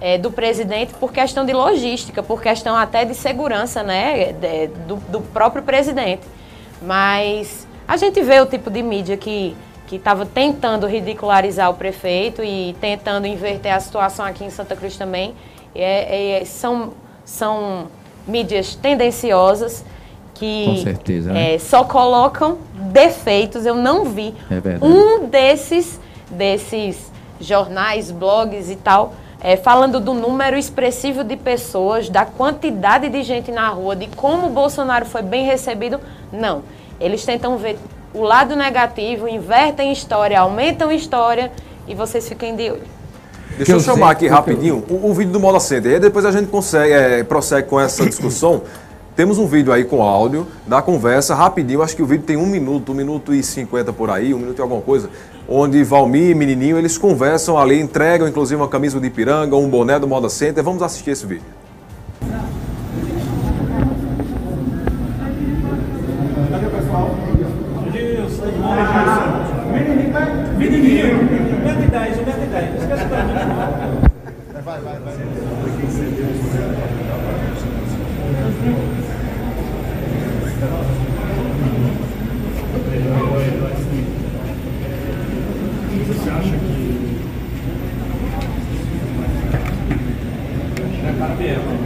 é, do presidente por questão de logística, por questão até de segurança, né, de, do, do próprio presidente. Mas A gente vê o tipo de mídia que que estava tentando ridicularizar o prefeito e tentando inverter a situação aqui em Santa Cruz também. É, é, são, são mídias tendenciosas que Com certeza, né? é, só colocam defeitos. Eu não vi É um desses, desses jornais, blogs e tal, é, falando do número expressivo de pessoas, da quantidade de gente na rua, de como o Bolsonaro foi bem recebido. Não. Eles tentam ver o lado negativo, invertem história, aumentam história e vocês fiquem de olho. Deixa eu, chamar aqui rapidinho o, o vídeo do Moda Center. E aí depois a gente consegue, é, prossegue com essa discussão. Temos um vídeo aí com áudio da conversa, rapidinho, acho que o vídeo tem um minuto, um minuto e cinquenta por aí, um minuto e alguma coisa, onde Valmir e Menininho, eles conversam ali, entregam inclusive uma camisa de Ipiranga, um boné do Moda Center. Vamos assistir esse vídeo. Menininho, 110, 110. Esquece pra mim. Vai, vai, vai. Você acha que.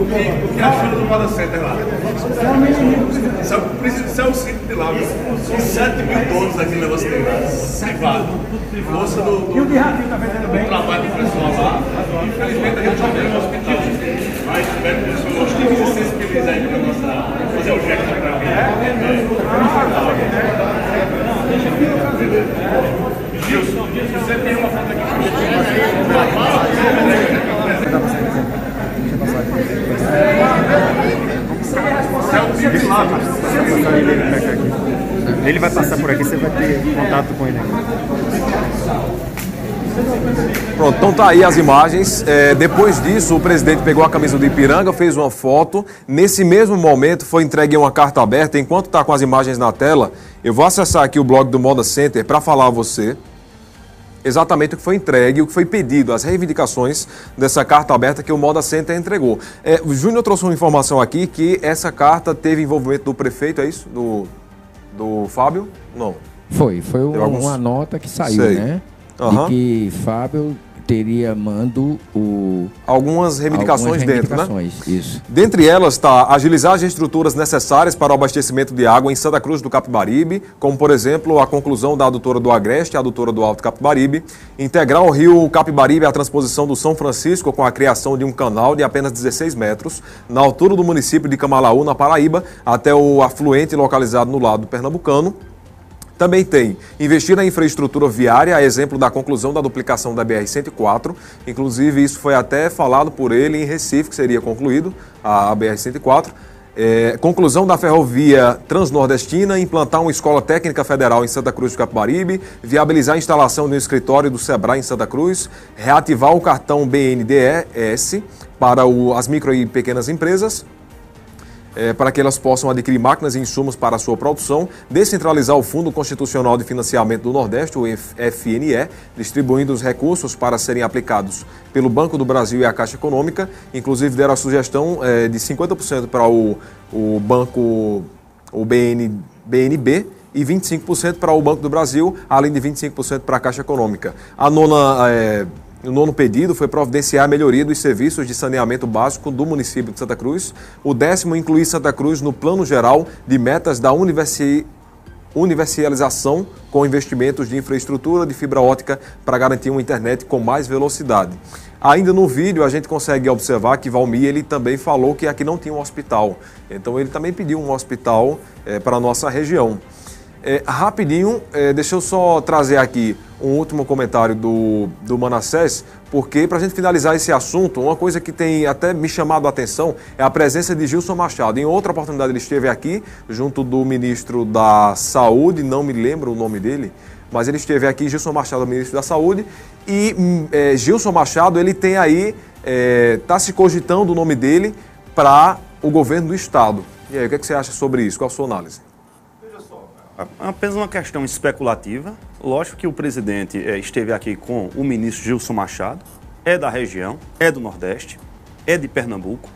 o que, o que achou do Moda Center lá? Isso é o príncipe- isso é o sítio de lá, viu? São 7 mil donos aqui na você tem lá. Privado. Força do, do, do trabalho do pessoal lá. Infelizmente a gente não tem um hospital. Mas espero que o senhor se sensibilize aí para fazer o gesto para Ele vai passar por aqui, você vai ter contato com ele. Pronto, então tá aí as imagens. É, depois disso, o presidente pegou a camisa do Ipiranga, fez uma foto. Nesse mesmo momento, foi entregue uma carta aberta. Enquanto tá com as imagens na tela, eu vou acessar aqui o blog do Moda Center para falar a você exatamente o que foi entregue, o que foi pedido, as reivindicações dessa carta aberta que o Moda Center entregou. É, o Júnior trouxe uma informação aqui que essa carta teve envolvimento do prefeito, é isso? Do, do Fábio? Não. Foi, foi um- alguns- uma nota que saiu, Sei. né? Aham. De que Fábio teria mando o Algumas reivindicações algumas dentro, né? reivindicações, Isso. Dentre elas está agilizar as estruturas necessárias para o abastecimento de água em Santa Cruz do Capibaribe, como por exemplo a conclusão da adutora do Agreste e a adutora do Alto Capibaribe, integrar o rio Capibaribe à transposição do São Francisco com a criação de um canal de apenas 16 metros na altura do município de Camalaú, na Paraíba, até o afluente localizado no lado pernambucano. Também tem investir na infraestrutura viária, a exemplo da conclusão da duplicação da BR-104. Inclusive, isso foi até falado por ele em Recife, que seria concluído a BR-104. É, conclusão da ferrovia transnordestina, implantar uma escola técnica federal em Santa Cruz do Capibaribe, viabilizar a instalação de um escritório do SEBRAE em Santa Cruz, reativar o cartão BNDES para o- as micro e pequenas empresas, é, para que elas possam adquirir máquinas e insumos para a sua produção, descentralizar o Fundo Constitucional de Financiamento do Nordeste, o FNE, distribuindo os recursos para serem aplicados pelo Banco do Brasil e a Caixa Econômica, inclusive deram a sugestão é, de 50% para o, o Banco, o BN, BNB, e 25% para o Banco do Brasil, além de 25% para a Caixa Econômica. A nona é, o nono pedido foi providenciar a melhoria dos serviços de saneamento básico do município de Santa Cruz. O décimo, incluir Santa Cruz no plano geral de metas da universalização com investimentos de infraestrutura de fibra ótica para garantir uma internet com mais velocidade. Ainda no vídeo a gente consegue observar que Valmir ele também falou que aqui não tinha um hospital. Então ele também pediu um hospital eh, para a nossa região. É, rapidinho, é, deixa eu só trazer aqui um último comentário do, do Manassés, porque para a gente finalizar esse assunto, uma coisa que tem até me chamado a atenção é a presença de Gilson Machado. Em outra oportunidade ele esteve aqui, junto do ministro da Saúde, não me lembro o nome dele, mas ele esteve aqui, Gilson Machado, ministro da Saúde, E é, Gilson Machado, ele tem aí, está se cogitando o nome dele para o governo do Estado. E aí, o que, é que você acha sobre isso? Qual a sua análise? É apenas uma questão especulativa. Lógico que o presidente é, esteve aqui com o ministro Gilson Machado, é da região, é do Nordeste, é de Pernambuco,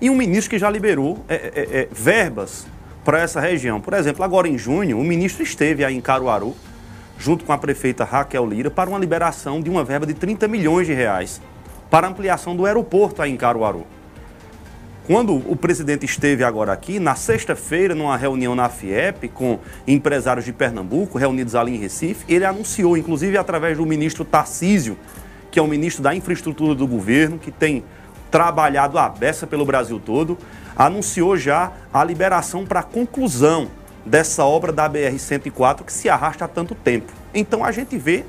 e um ministro que já liberou é, é, é verbas para essa região. Por exemplo, agora em junho, o ministro esteve aí em Caruaru, junto com a prefeita Raquel Lira, para uma liberação de uma verba de 30 milhões de reais para ampliação do aeroporto aí em Caruaru. Quando o presidente esteve agora aqui, na sexta-feira, numa reunião na FIEP com empresários de Pernambuco, reunidos ali em Recife, ele anunciou, inclusive através do ministro Tarcísio, que é o ministro da Infraestrutura do governo, que tem trabalhado a beça pelo Brasil todo, anunciou já a liberação para conclusão dessa obra da BR-104 que se arrasta há tanto tempo. Então a gente vê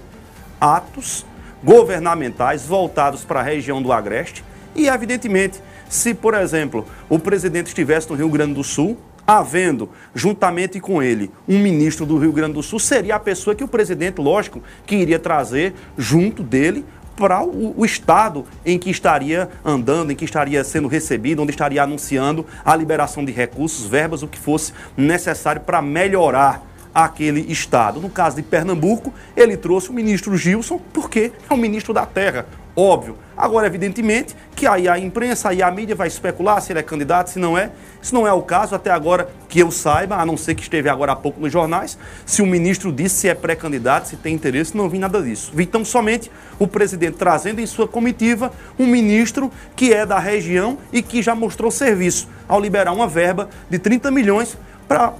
atos governamentais voltados para a região do Agreste e, evidentemente, se, por exemplo, o presidente estivesse no Rio Grande do Sul, havendo, juntamente com ele, um ministro do Rio Grande do Sul, seria a pessoa que o presidente, lógico, que iria trazer junto dele para o, o, estado em que estaria andando, em que estaria sendo recebido, onde estaria anunciando a liberação de recursos, verbas, o que fosse necessário para melhorar aquele estado. No caso de Pernambuco, ele trouxe o ministro Gilson, porque é o ministro da terra, óbvio. Agora, evidentemente, que aí a imprensa, aí a mídia vai especular se ele é candidato, se não é. Isso não é o caso, até agora que eu saiba, a não ser que esteve agora há pouco nos jornais, se o ministro disse se é pré-candidato, se tem interesse, não vi nada disso. Vi tão somente o presidente trazendo em sua comitiva um ministro que é da região e que já mostrou serviço ao liberar uma verba de 30 milhões para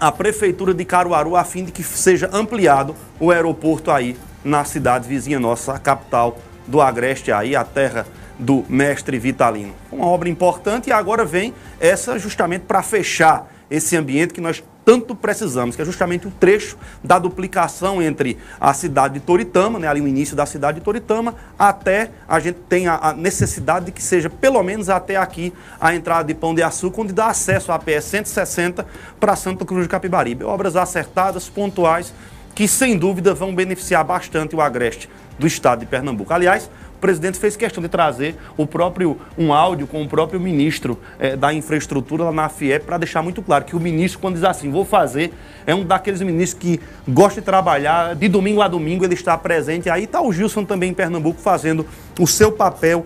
a prefeitura de Caruaru a fim de que seja ampliado o aeroporto aí na cidade vizinha nossa, a capital do Agreste aí, a terra do mestre Vitalino. Uma obra importante e agora vem essa justamente para fechar esse ambiente que nós tanto precisamos, que é justamente o trecho da duplicação entre a cidade de Toritama, né, ali o início da cidade de Toritama, até a gente tem a, necessidade de que seja pelo menos até aqui a entrada de Pão de Açúcar, onde dá acesso à PS 160 para Santa Cruz de Capibaribe. Obras acertadas, pontuais, que sem dúvida vão beneficiar bastante o Agreste do estado de Pernambuco. Aliás, o presidente fez questão de trazer o próprio um áudio com o próprio ministro eh, da infraestrutura lá na FIEP para deixar muito claro que o ministro, quando diz assim, vou fazer, é um daqueles ministros que gosta de trabalhar, de domingo a domingo ele está presente. Aí está o Gilson também em Pernambuco fazendo o seu papel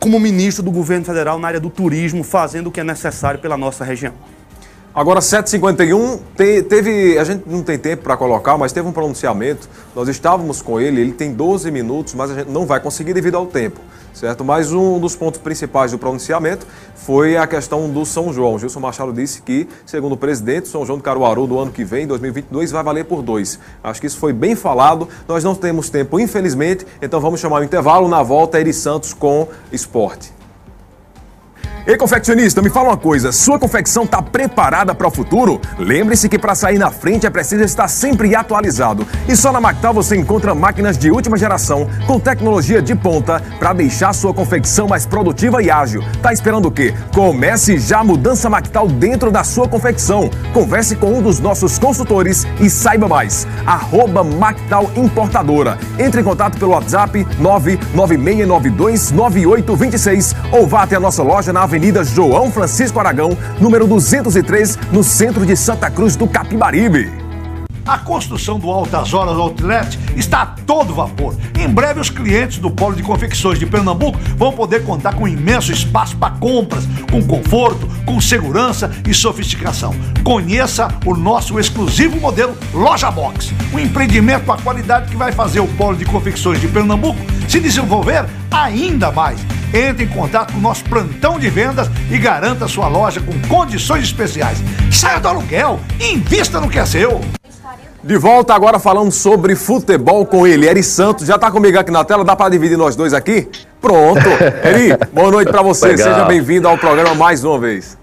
como ministro do governo federal na área do turismo, fazendo o que é necessário pela nossa região. Agora, 7h51, te, teve. A gente não tem tempo para colocar, mas teve um pronunciamento. Nós estávamos com ele, ele tem 12 minutos, mas a gente não vai conseguir devido ao tempo, certo? Mas um dos pontos principais do pronunciamento foi a questão do São João. Gilson Machado disse que, segundo o presidente, São João do Caruaru do ano que vem, 2022, vai valer por dois. Acho que isso foi bem falado. Nós não temos tempo, infelizmente, então vamos chamar o intervalo. Na volta, Eri Santos com esporte. Ei, confeccionista, me fala uma coisa: sua confecção está preparada para o futuro? Lembre-se que para sair na frente é preciso estar sempre atualizado. E só na Mactal você encontra máquinas de última geração com tecnologia de ponta para deixar sua confecção mais produtiva e ágil. Tá esperando o quê? Comece já a mudança Mactal dentro da sua confecção. Converse com um dos nossos consultores e saiba mais. Arroba Mactal Importadora. Entre em contato pelo WhatsApp 996929826 ou vá até a nossa loja na Avenida João Francisco Aragão, número 203, no centro de Santa Cruz do Capibaribe. A construção do Altas Horas Outlet está a todo vapor. Em breve, os clientes do Polo de Confecções de Pernambuco vão poder contar com um imenso espaço para compras, com conforto, com segurança e sofisticação. Conheça o nosso exclusivo modelo Loja Box, um empreendimento com a qualidade que vai fazer o Polo de Confecções de Pernambuco se desenvolver ainda mais. Entre em contato com o nosso plantão de vendas e garanta sua loja com condições especiais. Saia do aluguel e invista no que é seu. De volta agora falando sobre futebol com ele, Eri Santos. Já está comigo aqui na tela, dá para dividir nós dois aqui? Pronto. Eri, boa noite para você. Legal. Seja bem-vindo ao programa mais uma vez.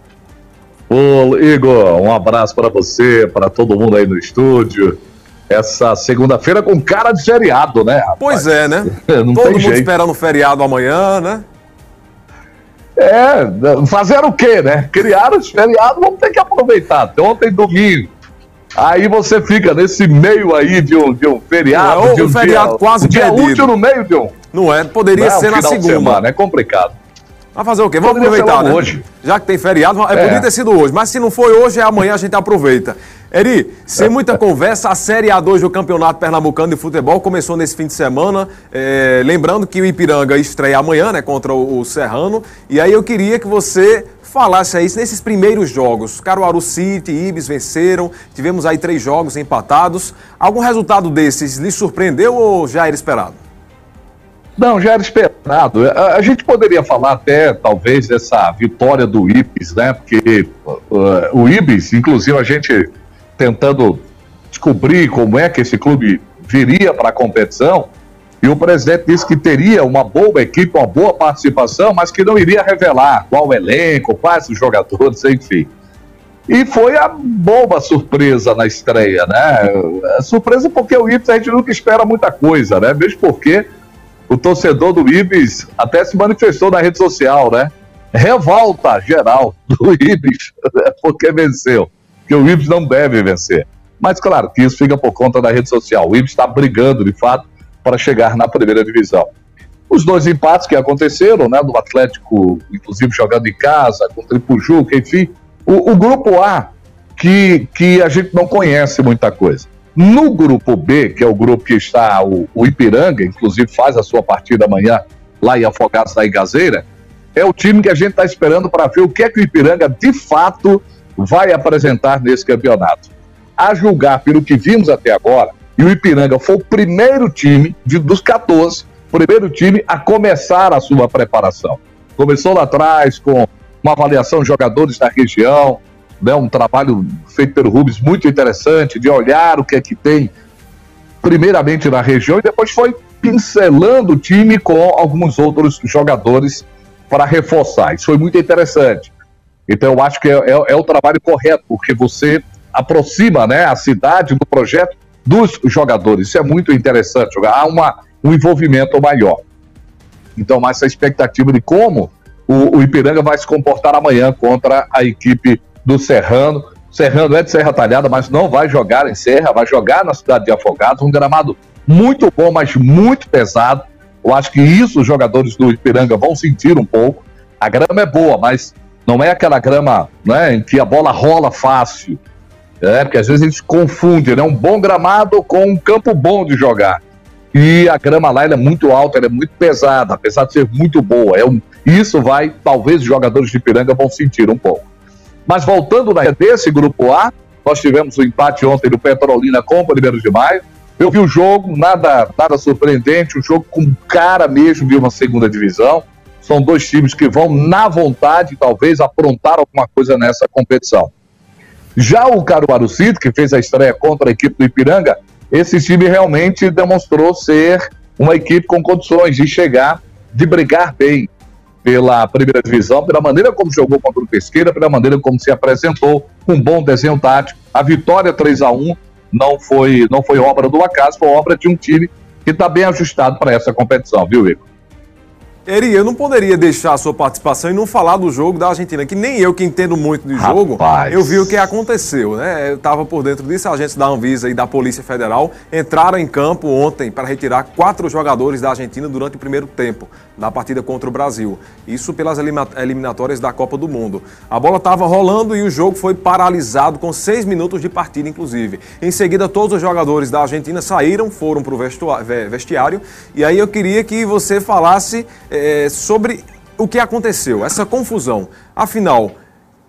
Ô, Igor, um abraço para você, para todo mundo aí no estúdio. Essa segunda-feira com cara de feriado, né? Rapaz? Pois é, né? Todo mundo jeito. esperando o feriado amanhã, né? É, fazer o quê, né? Criar os feriados, vamos ter que aproveitar. Ontem, domingo, Aí você fica nesse meio aí de um, de um feriado. Não é o de um feriado dia, quase dia perdido. útil no meio um. Não é? Poderia Não, ser na de segunda. semana, é complicado. Vai fazer o quê? Vamos Poderia aproveitar, né? hoje. Já que tem feriado, é. É. podia ter sido hoje. Mas se não foi hoje, é amanhã a gente aproveita. Eri, sem muita conversa, a Série A2 do Campeonato Pernambucano de Futebol começou nesse fim de semana. É, lembrando que o Ipiranga estreia amanhã, né, contra o, o Serrano. E aí eu queria que você falasse aí nesses primeiros jogos. Caruaru City, Ibis venceram. Tivemos aí três jogos empatados. Algum resultado desses lhe surpreendeu ou já era esperado? Não, já era esperado. A, a gente poderia falar até, talvez, dessa vitória do Ibis, né? Porque uh, o Ibis, inclusive, a gente tentando descobrir como é que esse clube viria para a competição, e o presidente disse que teria uma boa equipe, uma boa participação, mas que não iria revelar qual elenco, quais os jogadores, enfim. E foi a boba surpresa na estreia, né? Surpresa porque o Ibis a gente nunca espera muita coisa, né? Mesmo porque o torcedor do Ibis até se manifestou na rede social, né? Revolta geral do Ibis, porque venceu. Que o Ibis não deve vencer. Mas claro que isso fica por conta da rede social. O Ibis está brigando, de fato, para chegar na primeira divisão. Os dois empates que aconteceram, né? Do Atlético, inclusive jogando em casa, com o Tripujuca, enfim. O, o grupo A, que, que a gente não conhece muita coisa. No grupo B, que é o grupo que está o, o Ipiranga, inclusive faz a sua partida amanhã lá em Afogados da Igazeira, é o time que a gente está esperando para ver o que é que o Ipiranga de fato vai apresentar nesse campeonato. A julgar pelo que vimos até agora, e o Ipiranga foi o primeiro time de, dos 14, primeiro time a começar a sua preparação. Começou lá atrás com uma avaliação de jogadores da região, né, um trabalho feito pelo Rubens muito interessante, de olhar o que é que tem, primeiramente na região, e depois foi pincelando o time com alguns outros jogadores para reforçar. Isso foi muito interessante. Então, eu acho que é, é- é o trabalho correto, porque você aproxima né, a cidade do projeto dos jogadores. Isso é muito interessante. Há uma, um envolvimento maior. Então, essa expectativa de como o, o Ipiranga vai se comportar amanhã contra a equipe do Serrano. Serrano é de Serra Talhada, mas não vai jogar em Serra, vai jogar na cidade de Afogados, um gramado muito bom, mas muito pesado. Eu acho que isso os jogadores do Ipiranga vão sentir um pouco. A grama é boa, mas não é aquela grama né, em que a bola rola fácil. É, porque às vezes a gente confunde, né? Um bom gramado com um campo bom de jogar. E a grama lá é muito alta, é muito pesada, apesar de ser muito boa. É um, isso vai, talvez os jogadores de Ipiranga vão sentir um pouco. Mas voltando na desse grupo A, nós tivemos o empate ontem do Petrolina com o 1 de maio. Eu vi o jogo, nada, nada surpreendente, um jogo com cara mesmo de uma segunda divisão. São dois times que vão, na vontade, talvez, aprontar alguma coisa nessa competição. Já o Caruaru City, que fez a estreia contra a equipe do Ipiranga, esse time realmente demonstrou ser uma equipe com condições de chegar, de brigar bem pela primeira divisão, pela maneira como jogou contra o Pesqueira, pela maneira como se apresentou, com um bom desenho tático. A vitória 3 a 1 não foi, não foi obra do acaso, foi obra de um time que está bem ajustado para essa competição, viu, Igor? Eri, eu não poderia deixar a sua participação e não falar do jogo da Argentina, que nem eu que entendo muito de jogo, Rapaz. eu vi o que aconteceu, né? Eu estava por dentro disso, agentes da Anvisa e da Polícia Federal entraram em campo ontem para retirar quatro jogadores da Argentina durante o primeiro tempo da partida contra o Brasil. Isso pelas eliminatórias da Copa do Mundo. A bola estava rolando e o jogo foi paralisado com seis minutos de partida, inclusive. Em seguida, todos os jogadores da Argentina saíram, foram para o vestiário. E aí eu queria que você falasse eh, sobre o que aconteceu, essa confusão. Afinal,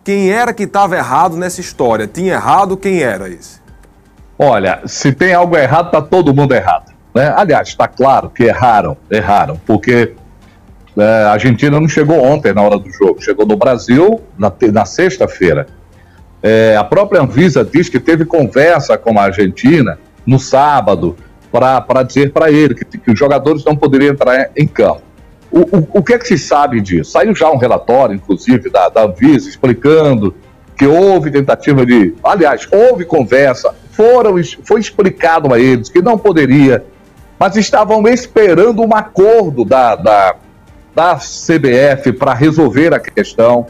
quem era que estava errado nessa história? Tinha errado? Quem era esse? Olha, se tem algo errado, está todo mundo errado. Né? Aliás, está claro que erraram, erraram, porque é, a Argentina não chegou ontem na hora do jogo, chegou no Brasil na, na sexta-feira. É, a própria Anvisa diz que teve conversa com a Argentina no sábado para dizer para ele que, que os jogadores não poderiam entrar em campo. O, o, o que é que se sabe disso? Saiu já um relatório, inclusive, da, da Anvisa, explicando que houve tentativa de. Aliás, houve conversa, foram, foi explicado a eles que não poderia, mas estavam esperando um acordo da, da, da CBF para resolver a questão,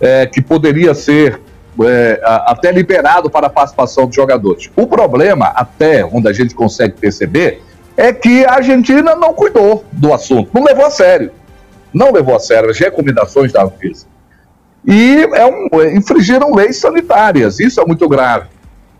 é, que poderia ser é, até liberado para a participação dos jogadores. O problema, até onde a gente consegue perceber, é que a Argentina não cuidou do assunto, não levou a sério. Não levou a sério as recomendações da Anvisa. E é um, infringiram leis sanitárias, isso é muito grave.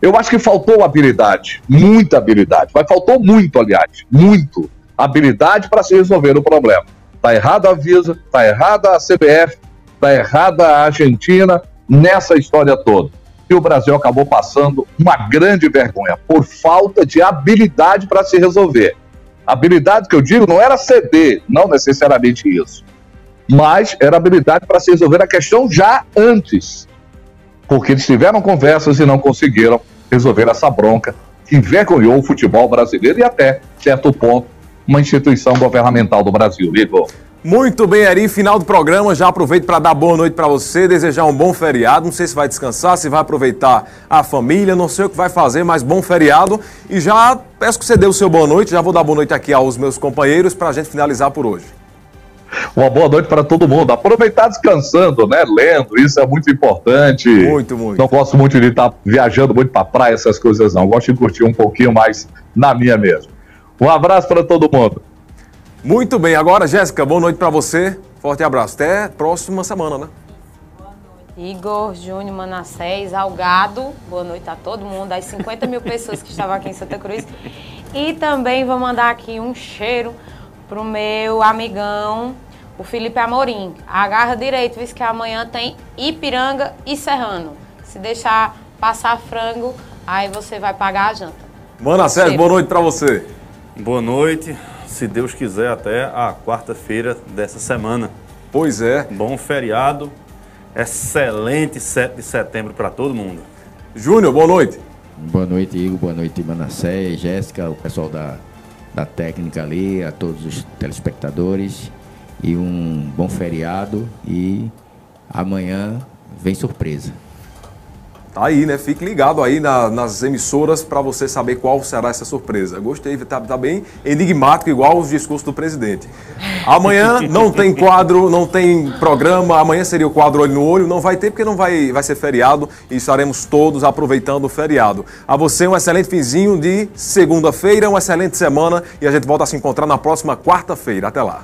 Eu acho que faltou habilidade, muita habilidade, mas faltou muito, aliás, muito habilidade para se resolver o problema. Está errada a Visa, está errada a CBF, está errada a Argentina nessa história toda. E o Brasil acabou passando uma grande vergonha por falta de habilidade para se resolver. Habilidade que eu digo não era ceder, não necessariamente isso, mas era habilidade para se resolver a questão já antes. Porque eles tiveram conversas e não conseguiram resolver essa bronca que envergonhou o futebol brasileiro e até certo ponto uma instituição governamental do Brasil. Igor. Muito bem, Ari, final do programa. Já aproveito para dar boa noite para você, desejar um bom feriado. Não sei se vai descansar, se vai aproveitar a família, não sei o que vai fazer, mas bom feriado. E já peço que você dê o seu boa noite. Já vou dar boa noite aqui aos meus companheiros para a gente finalizar por hoje. Uma boa noite para todo mundo. Aproveitar descansando, né? Lendo, isso é muito importante. Muito, muito. Não gosto muito de estar viajando muito para praia, essas coisas não. Gosto de curtir um pouquinho mais na minha mesmo. Um abraço para todo mundo. Muito bem, agora, Jéssica, boa noite para você. Forte abraço. Até próxima semana, né? Boa noite. Igor, Júnior, Manassés, Algado, boa noite a todo mundo, as 50 mil pessoas que estavam aqui em Santa Cruz. E também vou mandar aqui um cheiro pro meu amigão, o Felipe Amorim. Agarra direito, visto que amanhã tem Ipiranga e Serrano. Se deixar passar frango, aí você vai pagar a janta. Manassés, boa noite para você. Boa noite. Se Deus quiser, até a quarta-feira dessa semana. Pois é. Bom feriado. Excelente 7 de setembro para todo mundo. Júnior, boa noite. Boa noite, Igor. Boa noite, Manassés, Jéssica, o pessoal da, da técnica ali, a todos os telespectadores. E um bom feriado. E amanhã vem surpresa. Tá aí, né? Fique ligado aí na, nas emissoras para você saber qual será essa surpresa. Gostei, tá, tá, bem enigmático, igual os discursos do presidente. Amanhã não tem quadro, não tem programa. Amanhã seria o quadro Olho no Olho. Não vai ter porque não vai, vai ser feriado e estaremos todos aproveitando o feriado. A você um excelente finzinho de segunda-feira, uma excelente semana e a gente volta a se encontrar na próxima quarta-feira. Até lá.